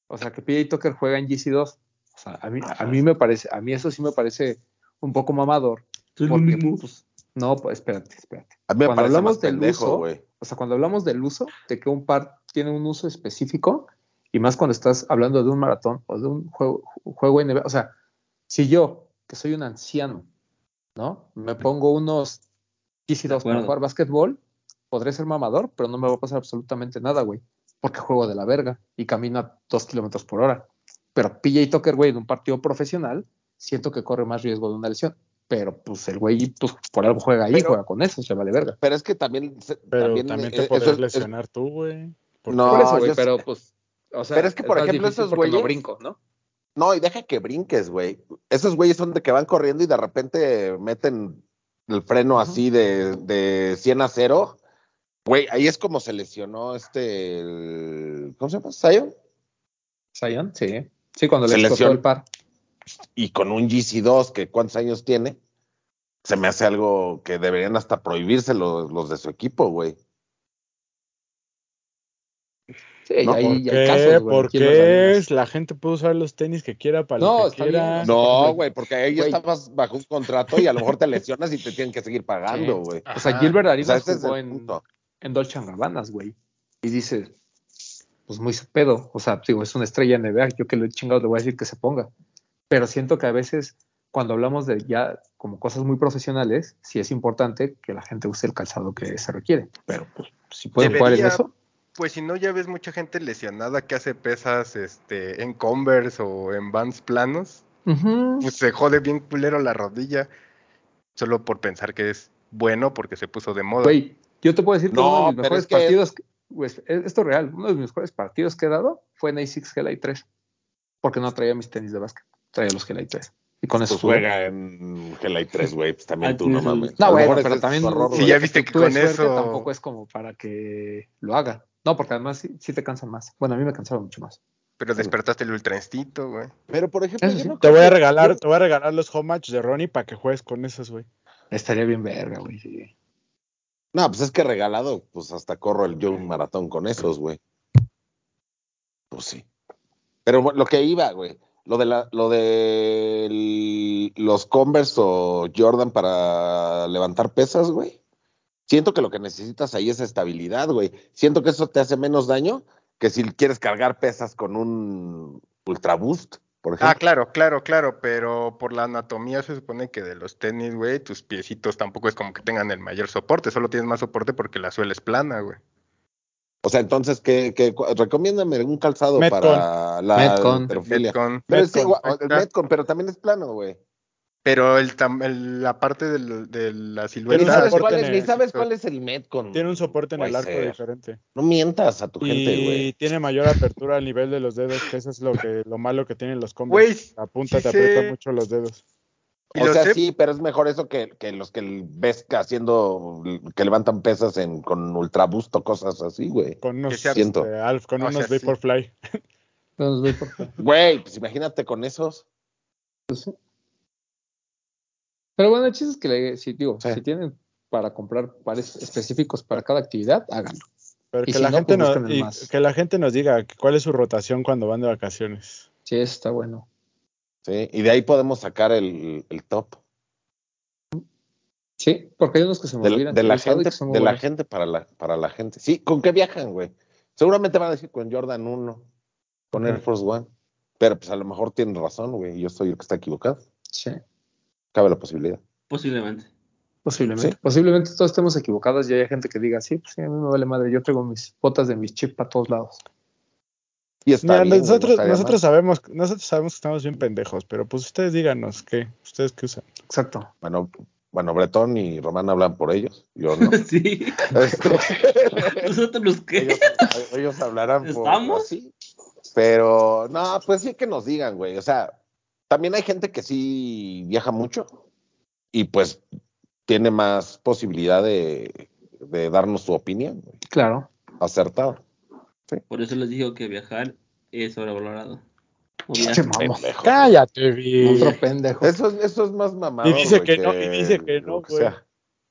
O sea, que PJ Tucker juega en GC2. O sea, a mí, a mí me parece, a mí eso sí me parece un poco mamador. Es lo porque, mismo. pues, no, pues espérate, espérate. A mí me Cuando hablamos más del pendejo, uso, güey. O sea, cuando hablamos del uso, de que un par tiene un uso específico, y más cuando estás hablando de un maratón o de un juego, juego NBA, o sea, si yo, que soy un anciano, ¿no? Me pongo unos GC2 para jugar básquetbol, podré ser mamador, pero no me va a pasar absolutamente nada, güey, porque juego de la verga y camino a dos kilómetros por hora. Pero PJ Tucker, güey, en un partido profesional, siento que corre más riesgo de una lesión. Pero pues el güey, pues por algo juega ahí, Pero- juega con eso, se vale verga. Pero es que también. se- Pero también, también, eh, te eso puedes es- es- lesionar tú, güey. Porque- No, Por eso, güey, pero pues. O sea, Pero es que, por ejemplo, esos no güeyes- brinco, ¿no? No, y deja que brinques, güey. Esos güeyes son de que van corriendo y de repente meten el freno así de, de 100 a 0. Güey, ahí es como se lesionó este. el- ¿Cómo se llama? ¿Zion? Zion, sí. Sí, cuando Se le lesionó. el par. Y con un GC2, que cuántos años tiene, se me hace algo que deberían hasta prohibirse los, los de su equipo, güey. Sí, ¿No? hay, ¿Por hay qué? casos, güey. ¿Por aquí en las qué arenas. la gente puede usar los tenis que quiera para No, lo que está quiera? bien, No, güey, porque ahí Güey. estabas bajo un contrato y a lo mejor te lesionas y te tienen que seguir pagando, güey. O sea. Gilbert O Arenas sea, ese es jugó en, en Dolce güey. Y dice, pues muy su pedo. O sea, digo, es una estrella NBA. Yo que lo he chingado le voy a decir que se ponga. Pero siento que a veces, cuando hablamos de ya como cosas muy profesionales, sí es importante que la gente use el calzado que se requiere. Pero pues, si pueden jugar en eso, Pues si no, ya ves mucha gente lesionada que hace pesas este, en Converse o en Vans planos. Pues se jode bien culero la rodilla. Solo por pensar que es bueno porque se puso de moda. Güey, yo te puedo decir que No, uno de mis mejores es que- partidos, pues, es- esto es real, uno de mis mejores partidos que he dado fue en A6 Gelai 3, porque no traía mis tenis de básquet, traía los Gelai 3. Y con eso Pues jugué. juega en Gelay 3, güey. Pues también Ah, tú no mames. No, mejor pero también güey. ya viste que con eso- tampoco es como para que lo haga. No, porque además sí, sí te cansan más. Bueno, a mí me cansaba mucho más. Pero despertaste el ultra instinto, güey. Pero por ejemplo, Eso yo no Te creo voy a que- regalar, yo- te voy a regalar los home match de Ronnie para que juegues con esos, güey. Estaría bien verga, güey. sí. No, pues es que regalado, pues hasta corro el yo un maratón con esos, güey. Pues sí. Pero bueno, lo que iba, güey. Lo de la, lo de el- los Converse o Jordan para levantar pesas, güey. Siento que lo que necesitas ahí es estabilidad, güey. Siento que eso te hace menos daño que si quieres cargar pesas con un Ultra Boost, por ejemplo. Ah, claro, claro, claro, pero por la anatomía se supone que de los tenis, güey, tus piecitos tampoco es como que tengan el mayor soporte, solo tienes más soporte porque la suela es plana, güey. O sea, entonces, ¿qué, qué, recomiéndame un calzado Metcon. para la Metcon. Metcon. Pero es Metcon. igual. Metcon, pero también es plano, güey. Pero el, tam- el- la parte del- de la silueta. sabes, cuál es, ni sabes cuál es el Metcon. Tiene un soporte en el arco ser. diferente. No mientas a tu gente, Y güey. tiene mayor apertura al nivel de los dedos, que eso es lo que lo malo que tienen los combos. Güey, La punta sí te aprieta sé. mucho los dedos. O sea, sé- sí, pero es mejor eso que, que los que ves que haciendo, que levantan pesas en, con ultrabusto, cosas así, güey. Con unos, Siento. este, Alf, con O unos sea. Vaporfly. Güey, pues imagínate con esos. pues sí. Pero bueno, el chiste es que le- si digo, Sí. si tienen para comprar pares específicos para cada actividad, háganlo. Pero Y que si la, no, gente pues el y que la gente nos diga cuál es su rotación cuando van de vacaciones. Sí, eso está bueno. Sí, y de ahí podemos sacar el, el top. Sí, porque hay unos que se me De, olvidan. de que la gente, de la gente para la, para la gente. Sí, ¿con qué viajan, güey? Seguramente van a decir con Jordan 1, con Air Force One. Pero pues a lo mejor tienen razón, güey. y Yo soy el que está equivocado. Sí, Cabe la posibilidad. Posiblemente. posiblemente. Sí. Posiblemente todos estemos equivocados y hay gente que diga, sí, pues sí, a mí me vale madre, yo traigo mis botas de mis chips para todos lados. Y está Mira, bien, güey, no nosotros, nosotros sabemos, nosotros sabemos que estamos bien pendejos, pero pues ustedes díganos qué, ustedes qué usan. Exacto. Bueno, bueno, Bretón y Román hablan por ellos. Yo no. sí. Este, ¿Nosotros qué? ellos, ellos hablarán por ¿Estamos? así. Pero, no, pues sí que nos digan, güey. O sea, también hay gente que sí viaja mucho y pues tiene más posibilidad de, de darnos su opinión güey, Claro. Por eso les digo que viajar es sobrevalorado. Cállate, vi. Otro pendejo. Eso, es- eso es más mamado. Y dice que no, y dice que no, que güey.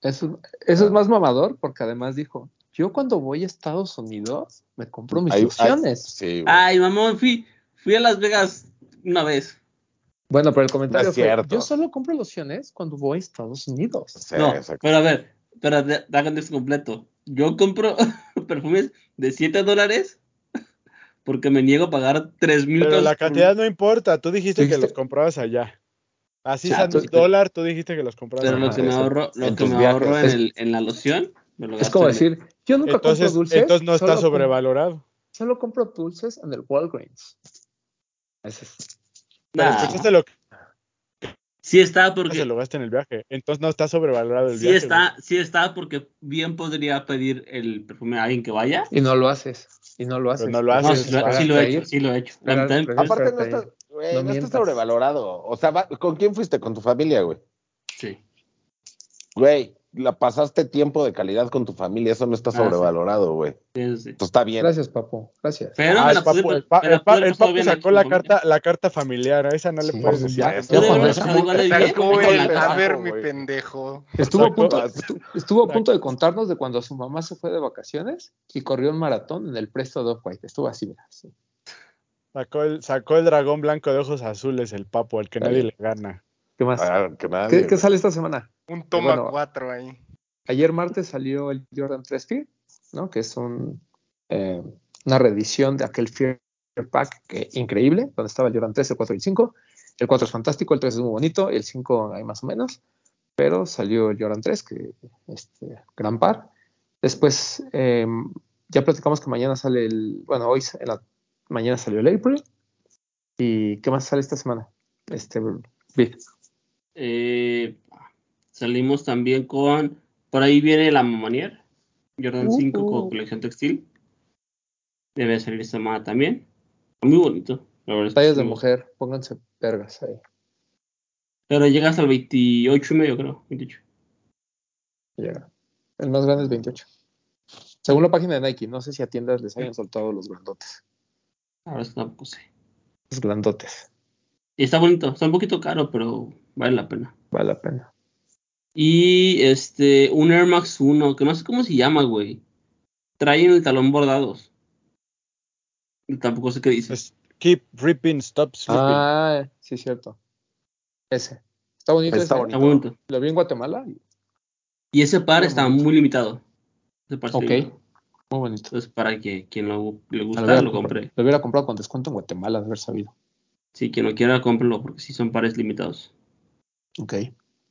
Eso, es más mamador porque además dijo, yo cuando voy a Estados Unidos me compro mis sí, güey. Ay, mamón, fui, fui a Las Vegas una vez. Bueno, pero el comentario No es fue, cierto. yo solo compro lociones cuando voy a Estados Unidos. Sí, no, pero a ver, pero de- da contexto completo. Yo compro perfumes de 7 dólares porque me niego a pagar 3 mil Pero la por- cantidad no importa, tú dijiste que los comprabas allá. Así sean tú- dólar, tú dijiste que los comprabas Pero lo allá. que me ahorro, lo En que me viajes. ahorro en, Es- el, en la loción, me lo Es como decir, yo nunca Entonces, compro dulces. entonces no está sobrevalorado. Solo compro dulces en el Walgreens. Ese es- Pero Nah, ese lo sí está que porque se lo gasta en el viaje. Entonces no está sobrevalorado el sí viaje. está, sí está porque bien podría pedir el perfume a alguien que vaya. Y no lo haces. Y no lo haces. no lo No, haces, sí, lo, para sí lo he hecho, sí lo he hecho. Pero- Lamentablemente- pero- Aparte no está, güey, no no está sobrevalorado. O sea, va- ¿con quién fuiste? Con tu familia, güey. sí. Güey, la pasaste tiempo de calidad con tu familia, eso no está Ah, sobrevalorado, güey. sí, sí. Entonces está bien. Gracias, papu. Gracias. Pero Ah, el la pude- papu, el pa- me la el pa- pude el pasar papu bien sacó la carta, la carta familiar, a esa no le Sí, puedes decir. supuesto. que no. Pude Ya, haber es pasado como- igual de ¿Sabes bien cómo con voy a ver mi pendejo? Estuvo a, punto, estu- estuvo a punto de contarnos de cuando su mamá se fue de vacaciones y corrió un maratón en el Presto de Off-White. Estuvo así, mira. Sacó el, sacó el dragón blanco de ojos azules, el papo, al que nadie le gana. ¿Qué más? Ah, que nadie, ¿Qué, sale esta semana? Un toma Bueno. 4 ahí. Ayer martes salió el Jordan 3 Fear, ¿no? Que es un, eh, una reedición de aquel Fear Pack que, increíble, donde estaba el Jordan 3, el 4 y el 5. El 4 es fantástico, el 3 es muy bonito, el 5 hay más o menos, pero salió el Jordan 3, que este, gran par. Después, eh, ya platicamos que mañana sale el, bueno, hoy en la mañana salió el April. ¿Y qué más sale esta semana? Este. Eh, salimos también con. Por ahí viene la Mamonier. Jordan Uh, 5 con uh. colección textil. Debe salir esta semana también. Muy bonito. Es que Tallas de mujer, pónganse vergas ahí. Pero llega hasta el 28 y medio, creo. 28. Llega. El más grande es 28. Según la página de Nike, no sé si a tiendas les hayan soltado los grandotes. Ahora es que tampoco sé. Los grandotes. Y está bonito. Está un poquito caro, pero vale la pena. Vale la pena. Y este, un Air Max 1, que no sé cómo se llama, güey. Traen el talón bordados. Y tampoco sé qué dice. Es keep ripping, stop slipping. Ah, sí, cierto. Ese. Está bonito. Está ese. bonito. Está bonito. Lo vi en Guatemala. y- ese par está muy limitado. Ese par Ok. limitado. Muy bonito. Entonces, para que quien lo, le Lo gusta, lo compra- compre. lo hubiera comprado con descuento en Guatemala, de haber sabido. Sí, quien lo quiera, cómprelo, porque sí son pares limitados. Ok.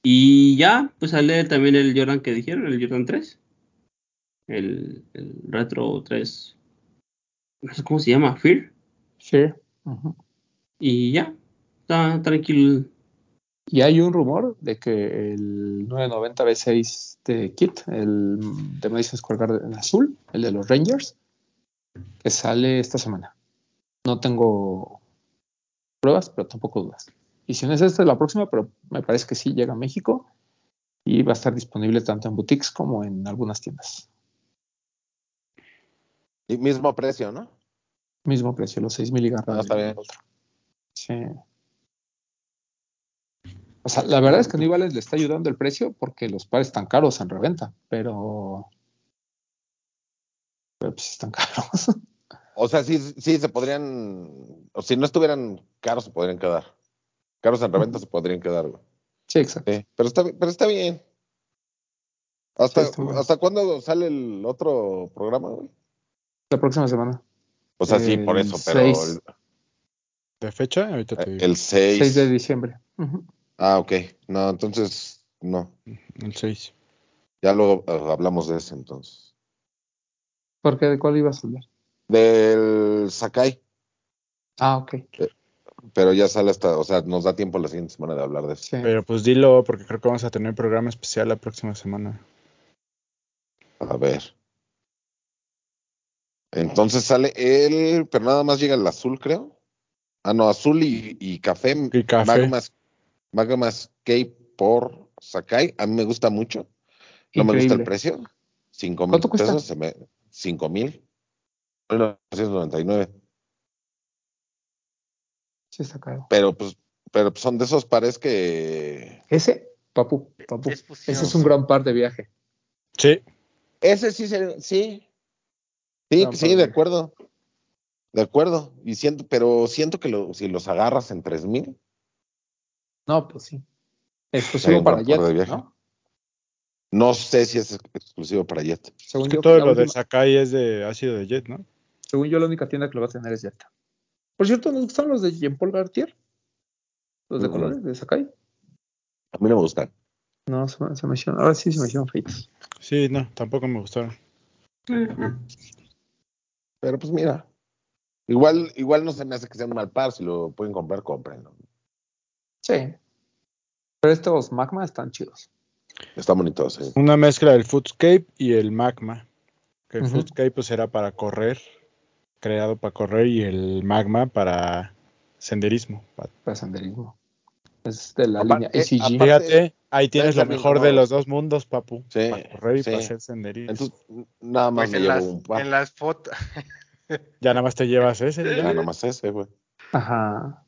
Y ya, pues sale también el Jordan que dijeron, el Jordan 3. el, el Retro 3, no sé cómo se llama, Fear. Sí. Ujú. Y ya, está tranquilo. Y hay un rumor de que el 990 B6 de Kit, el de Madison Square Garden azul, el de los Rangers, que sale esta semana. No tengo pruebas, pero tampoco dudas. Y si no es esta, es la próxima, pero me parece que sí llega a México y va a estar disponible tanto en boutiques como en algunas tiendas. Y mismo precio, ¿no? Mismo precio, los 6 miligramos. Ah, está bien. Sí. O sea, la verdad es que igual le está ayudando el precio porque los pares están caros en reventa, pero. Pero pues están caros. O sea, sí, sí se podrían, o si no estuvieran caros, se podrían quedar. Caros en reventa se podrían quedar, güey. Sí, exacto. Sí, pero está, pero está bien. ¿Hasta, Sí, está bueno. ¿Hasta cuándo sale el otro programa, güey? La próxima semana. O sea, sí, por eso, pero seis. ¿De fecha? Ahorita te el, digo. el 6. 6 de diciembre. Ah, ok. No, entonces, no. El 6. Ya luego eh, hablamos de ese entonces. ¿Por qué? ¿De cuál ibas a hablar? Del Sakai, Ah, ok. Pero ya sale hasta, o sea, nos da tiempo la siguiente semana de hablar de eso. Sí. Pero pues dilo, porque creo que vamos a tener programa especial la próxima semana. A ver. Entonces sale el, pero nada más llega el azul, creo. Ah, no, azul y, y café. Y café. Magmas, Magmas Cape por Sakai. A mí me gusta mucho. No me gusta el precio. Cinco mil ¿Cuánto cuesta? pesos. Se me, cinco mil. 1999. Sí, está caro. Pero pues, pero pues son de esos pares que. Ese, papu, papu. Es. Ese es un gran par de viaje. Sí, Ese sí, se- sí. Sí, sí, de acuerdo. De acuerdo. Y siento, pero siento que lo- si los agarras en tres mil, No, pues sí. Exclusivo para Jet. ¿no? no sé si es ex- exclusivo para Jet. Según es que yo, todo la lo de Sakai es de ácido de jet, ¿no? según yo, la única tienda que lo va a tener es Jet. Por cierto, ¿nos gustan los de Jean Paul Gartier? Los de colores de Sakai. A mí no me gustan. No, se me, se me hicieron. Ahora sí se me hicieron feitos. Sí, no, tampoco me gustaron. Pero pues mira. Igual, igual no se me hace que sea un mal par. Si lo pueden comprar, compren. Sí. Pero estos Magma están chidos. Está bonito, sí. Una mezcla del Foodscape y el Magma. Que el Ujú. Foodscape pues era para correr, creado para correr, y el Magma para senderismo. Pa- Para senderismo. Es de la Aparte- línea ACG. aparte- Fíjate, ahí tienes lo mejor de los dos mundos, papu. Sí, para correr y sí. para hacer senderismo. Entonces, nada más Pues me en llevo las, un en las fotos. Ya nada más te llevas ese. Ya ya. nada más ese, güey. Ajá.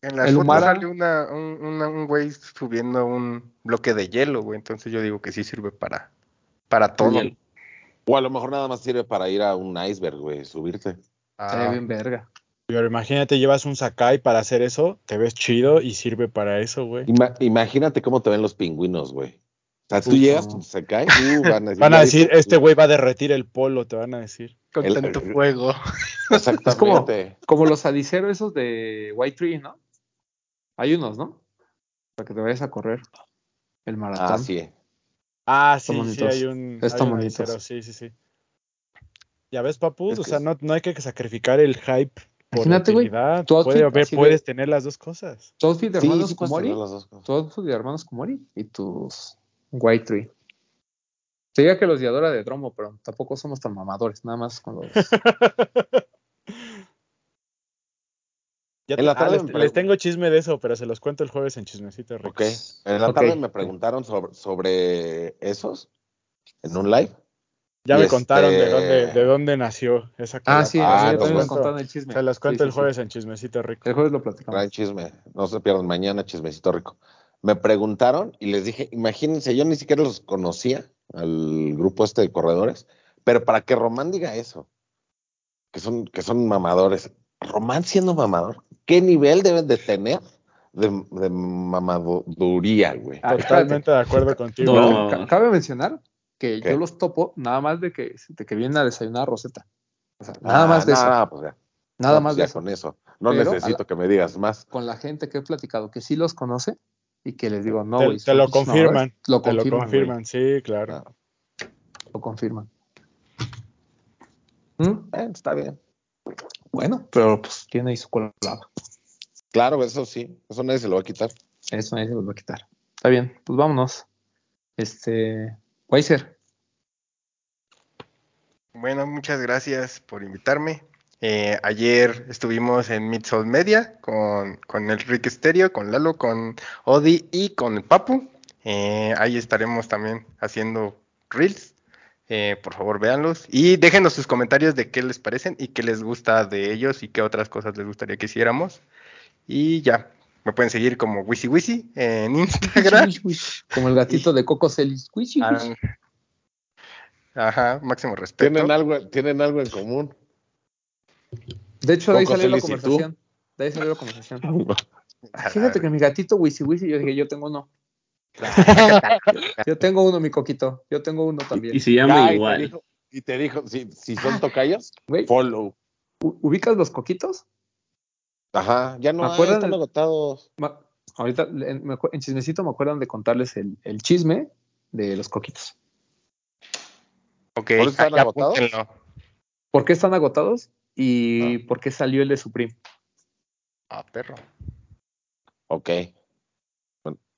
En las El fotos Humara- sale una, un, una- un güey subiendo un bloque de hielo, güey. Entonces yo digo que sí sirve para, para todo. Hielo. O a lo mejor nada más sirve para ir a un iceberg, güey, subirte. Se Ah, ve bien verga. Pero imagínate, llevas un Sakai para hacer eso, te ves chido y sirve para eso, güey. Ima- imagínate cómo te ven los pingüinos, güey. O sea, tú llegas, no. se cae, uh, van a decir, Van a "Ya decir, viste". este güey va a derretir el polo, te van a decir. con el- tanto el- fuego. Exactamente. Es como, como los adiceros esos de White Tree, ¿no? Hay unos, ¿no? Para que te vayas a correr el maratón. Ah, sí. Ah, sí, sí, hay un. Están hay un Sí, sí, sí. Ya ves, papu, Es o sea, no, no hay que sacrificar el hype por Imagínate, güey, Puede haber- de- puedes tener las dos cosas. Tu outfit de Sí, hermanos sí puedes Kumori, tu outfit de hermanos Kumori y tus White Tree. Te diría que los de Adora de Dromo, pero tampoco somos tan mamadores, nada más con los... Ya En la ah, tarde les, tengo chisme de eso, pero se los cuento el jueves en Chismecito Rico. Ok. En la tarde me preguntaron sobre, sobre esos en un live. Ya Y me contaron de este- dónde, de dónde nació esa Ah, colapa. sí, Ah, también me contaron el chisme. Se los cuento Sí, el sí, jueves sí. en Chismecito Rico. El jueves lo Gran platicamos. chisme. No se pierdan mañana, chismecito rico. Me preguntaron y les dije, imagínense, yo ni siquiera los conocía al grupo este de corredores, pero para que Román diga eso, que son, que son mamadores. Román siendo mamador, ¿qué nivel deben de tener de, de mamaduría, güey? Ah, Totalmente de acuerdo contigo. No. Ca- Cabe mencionar que ¿Qué? yo los topo nada más de que, de que vienen a desayunar a Rosetta. O sea, nada Ah, más de eso. pues ya. Nada No, más pues de eso. con eso. No Pero, necesito la- que me digas más. Con la gente que he platicado que sí los conoce y que les digo, no, te, güey. te lo confirman. Lo te lo confirman. sí, claro. Lo confirman. ¿Mm? Eh, está bien. Bueno, pero pues tiene ahí su colada. Claro, eso sí. Eso nadie se lo va a quitar. Eso nadie se los va a quitar. Está bien, pues vámonos. Este, Weiser. Bueno, muchas gracias por invitarme. Eh, ayer estuvimos en Midsol Media con, con el Rick Stereo, con Lalo, con Odi y con el Papu. Eh, ahí estaremos también haciendo reels. Eh, por favor, véanlos. Y déjenos sus comentarios de qué les parecen y qué les gusta de ellos y qué otras cosas les gustaría que hiciéramos. Y ya, me pueden seguir como Wisi Wisi en Instagram. Como el gatito de Coco Celis. Wishi, Ah. Ajá, máximo respeto. Tienen algo, tienen algo en común. De hecho, de ahí salió la conversación. De ahí salió la conversación. Fíjate que mi gatito Wisi Wisi, yo dije, yo tengo uno. Yo tengo uno, mi coquito. Yo tengo uno también. Y se llama Ya, y te igual. dijo, y te dijo, si, si son tocayos, Güey, follow. ¿u- ¿ubicas los coquitos? Ajá, ya no ¿Me hay, están de- agotados. Ma- Ahorita en, me acu- en chismecito me acuerdan de contarles el, el chisme de los coquitos. Ok, ¿Por eso están agotados? apúntenlo. ¿Por qué están agotados? Y por qué salió el de Supreme. Ah, perro. Ok.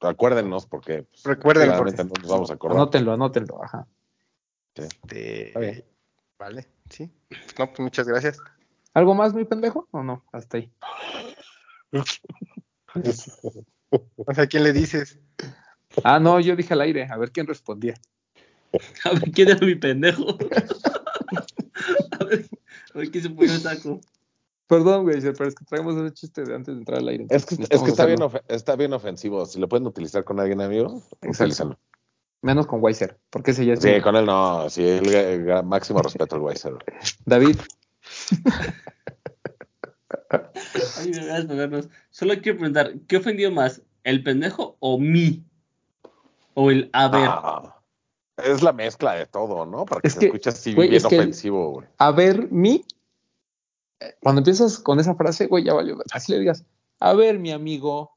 Bueno, acuérdenos porque pues, Recuerden, no nos vamos a acordar. Anótenlo, anótenlo. Ajá. Este, Está bien. Vale, sí. No, pues muchas gracias. ¿Algo más, mi pendejo? ¿O no? Hasta ahí. O sea, ¿quién le dices? Ah, no, yo dije al aire. A ver quién respondía. A ver, ¿quién era mi pendejo? a, ver, a ver quién se puso el saco. Perdón, güey, pero es que traemos ese chiste de antes de entrar al aire. Es que, es que está, bien está bien ofensivo. Si lo pueden utilizar con alguien amigo, utilízalo. Menos con Weiser, porque ese ya es. Sí, con él no. Sí, el, el máximo respeto al Weiser. David, Ay, gracias por vernos. Solo quiero preguntar, ¿qué ofendió más? ¿El pendejo o mí? O el a ver. Ah, es la mezcla de todo, ¿no? Para que Es se que, escuche así güey, bien es ofensivo, güey. a ver, mi. eh, Cuando empiezas con esa frase, güey, ya valió. Así le digas, a ver, mi amigo.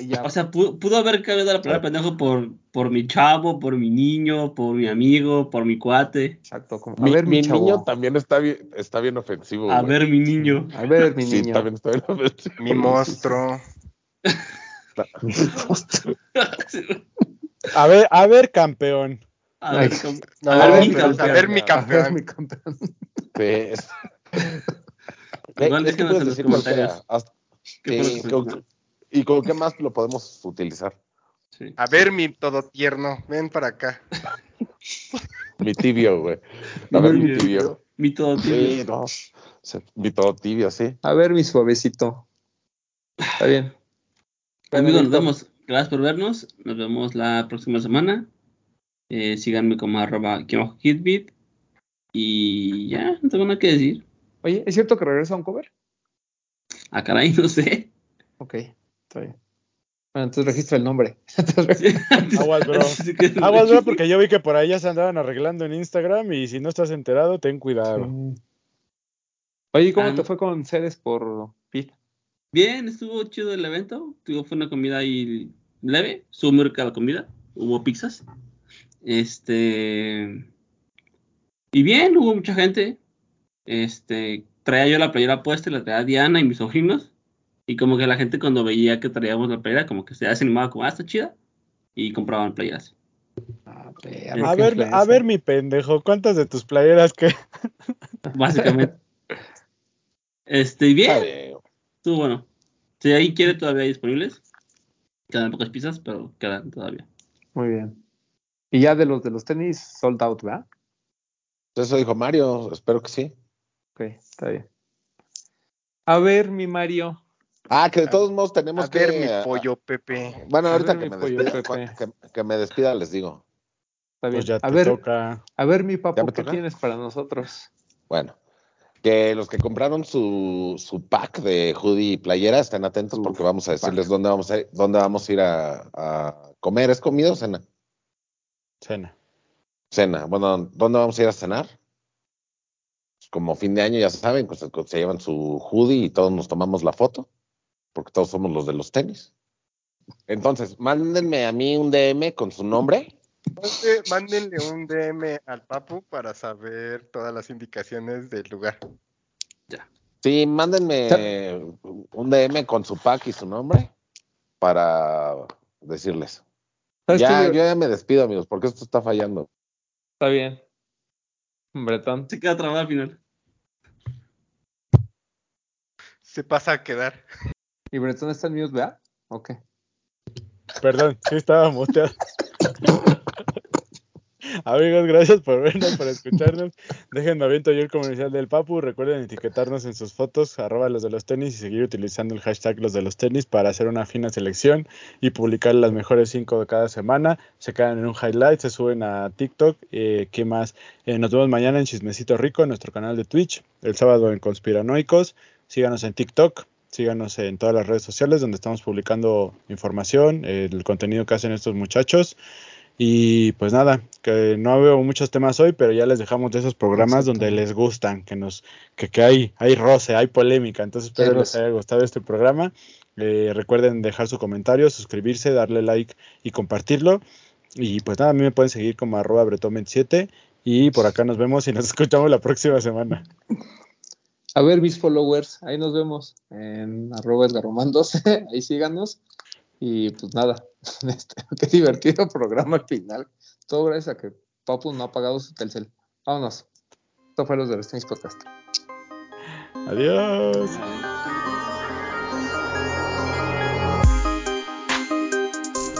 Ya. O sea, pudo, pudo haber cambiado la palabra pendejo por, por mi chavo, por mi niño, por mi amigo, por mi cuate. exacto. Como, a Mi, ver, mi, mi niño también está bien, está bien ofensivo. A güey. ver, mi niño. A ver, mi Sí, niño. también está bien ofensivo. Mi monstruo. A ver, a ver, campeón. A ver, a mi campeón. a ver, mi campeón. Sí, Igual es que déjenos en. ¿Y con qué más lo podemos utilizar? Sí. A ver, mi todo tierno. Ven para acá. Mi tibio, güey. A ver, mi tibio. Mi todo tibio. Sí, no. Se- Mi todo tibio, sí. A ver, mi suavecito. Está bien. Amigos, nos vemos. Gracias por vernos. Nos vemos la próxima semana. Eh, síganme como arroba aquí abajo Hitbit. Y ya, no tengo nada que decir. Oye, ¿es cierto que regresa a un cover? Ah, caray, no sé. Ok, está bien. Bueno, entonces registra el nombre. Aguas, bro. Aguas, bro, porque yo vi que por ahí ya se andaban arreglando en Instagram y si no estás enterado, ten cuidado. Oye, ¿y ¿cómo Ah, te fue con sedes por Pit? Bien, estuvo chido el evento. Tuvo, fue una comida ahí leve. Estuvo muy rica la comida. Hubo pizzas. Este. Y bien, hubo mucha gente. Este. Traía yo la playera puesta y la traía Diana y mis sobrinos. Y como que la gente cuando veía que traíamos la playera, como que se animaba como, ah, está chida. Y compraban playeras. Ah, A ver, a ver, mi pendejo, ¿cuántas de tus playeras que Básicamente. este, y bien. Estuvo bueno. Si ahí quiere todavía hay disponibles. Quedan pocas piezas, pero quedan todavía. Muy bien. Y ya de los de los tenis, sold out, ¿verdad? Eso dijo Mario, espero que sí. Ok, está bien. A ver, mi Mario. Ah, que de todos modos tenemos A ver, que. mi ah, pollo Pepe. Bueno, A ahorita ver, que mi me, pollo despida, Pepe. que, que me despida, les digo. Está bien. pues ya a te ver, toca? a ver, mi ¿Ya papo, ¿qué toca? tienes para nosotros? Bueno, que los que compraron su, su pack de hoodie y playera estén atentos porque vamos a decirles dónde vamos a ir, dónde vamos a ir a, a comer. ¿Es comida o cena? Cena. Cena. Bueno, ¿dónde vamos a ir a cenar? Como fin de año, ya saben, pues, se llevan su hoodie y todos nos tomamos la foto, porque todos somos los de los tenis. Entonces, mándenme a mí un DM con su nombre Mándenle un DM al Papu para saber todas las indicaciones del lugar. Sí, mándenme un DM con su pack y su nombre para decirles. ¿Sabes Ya, yo ya me despido, amigos, porque esto está fallando. Está bien. Bretón. Se queda trabado al final. Se pasa a quedar. ¿Y Bretón está en mute, vea? Ok. Perdón, sí estaba muteado. Amigos, gracias por vernos, por escucharnos. Déjenme aviento yo el comercial del Papu. Recuerden etiquetarnos en sus fotos, arroba los de los tenis y seguir utilizando el hashtag los de los tenis para hacer una fina selección y publicar las mejores cinco de cada semana. Se quedan en un highlight, se suben a TikTok. Eh, ¿Qué más? Eh, nos vemos mañana en Chismecito Rico, en nuestro canal de Twitch. El sábado en Conspiranoicos. Síganos en TikTok. Síganos en todas las redes sociales donde estamos publicando información, el contenido que hacen estos muchachos. Y pues nada, que no veo muchos temas hoy, pero ya les dejamos de esos programas donde les gustan, que nos, que, que hay, hay roce, hay polémica. Entonces espero Sí, les haya gustado este programa. Eh, recuerden dejar su comentario, suscribirse, darle like y compartirlo. Y pues nada, a mí me pueden seguir como arroba bretón27 y por acá nos vemos y nos escuchamos la próxima semana. A ver, mis followers, ahí nos vemos en arroba esgarroman12, ahí síganos. Y pues nada, este, qué divertido programa al final. Todo gracias a que Papu no ha pagado su Telcel. Vámonos. Esto fue los de los tenis podcast. Adiós.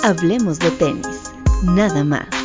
Hablemos de tenis, nada más.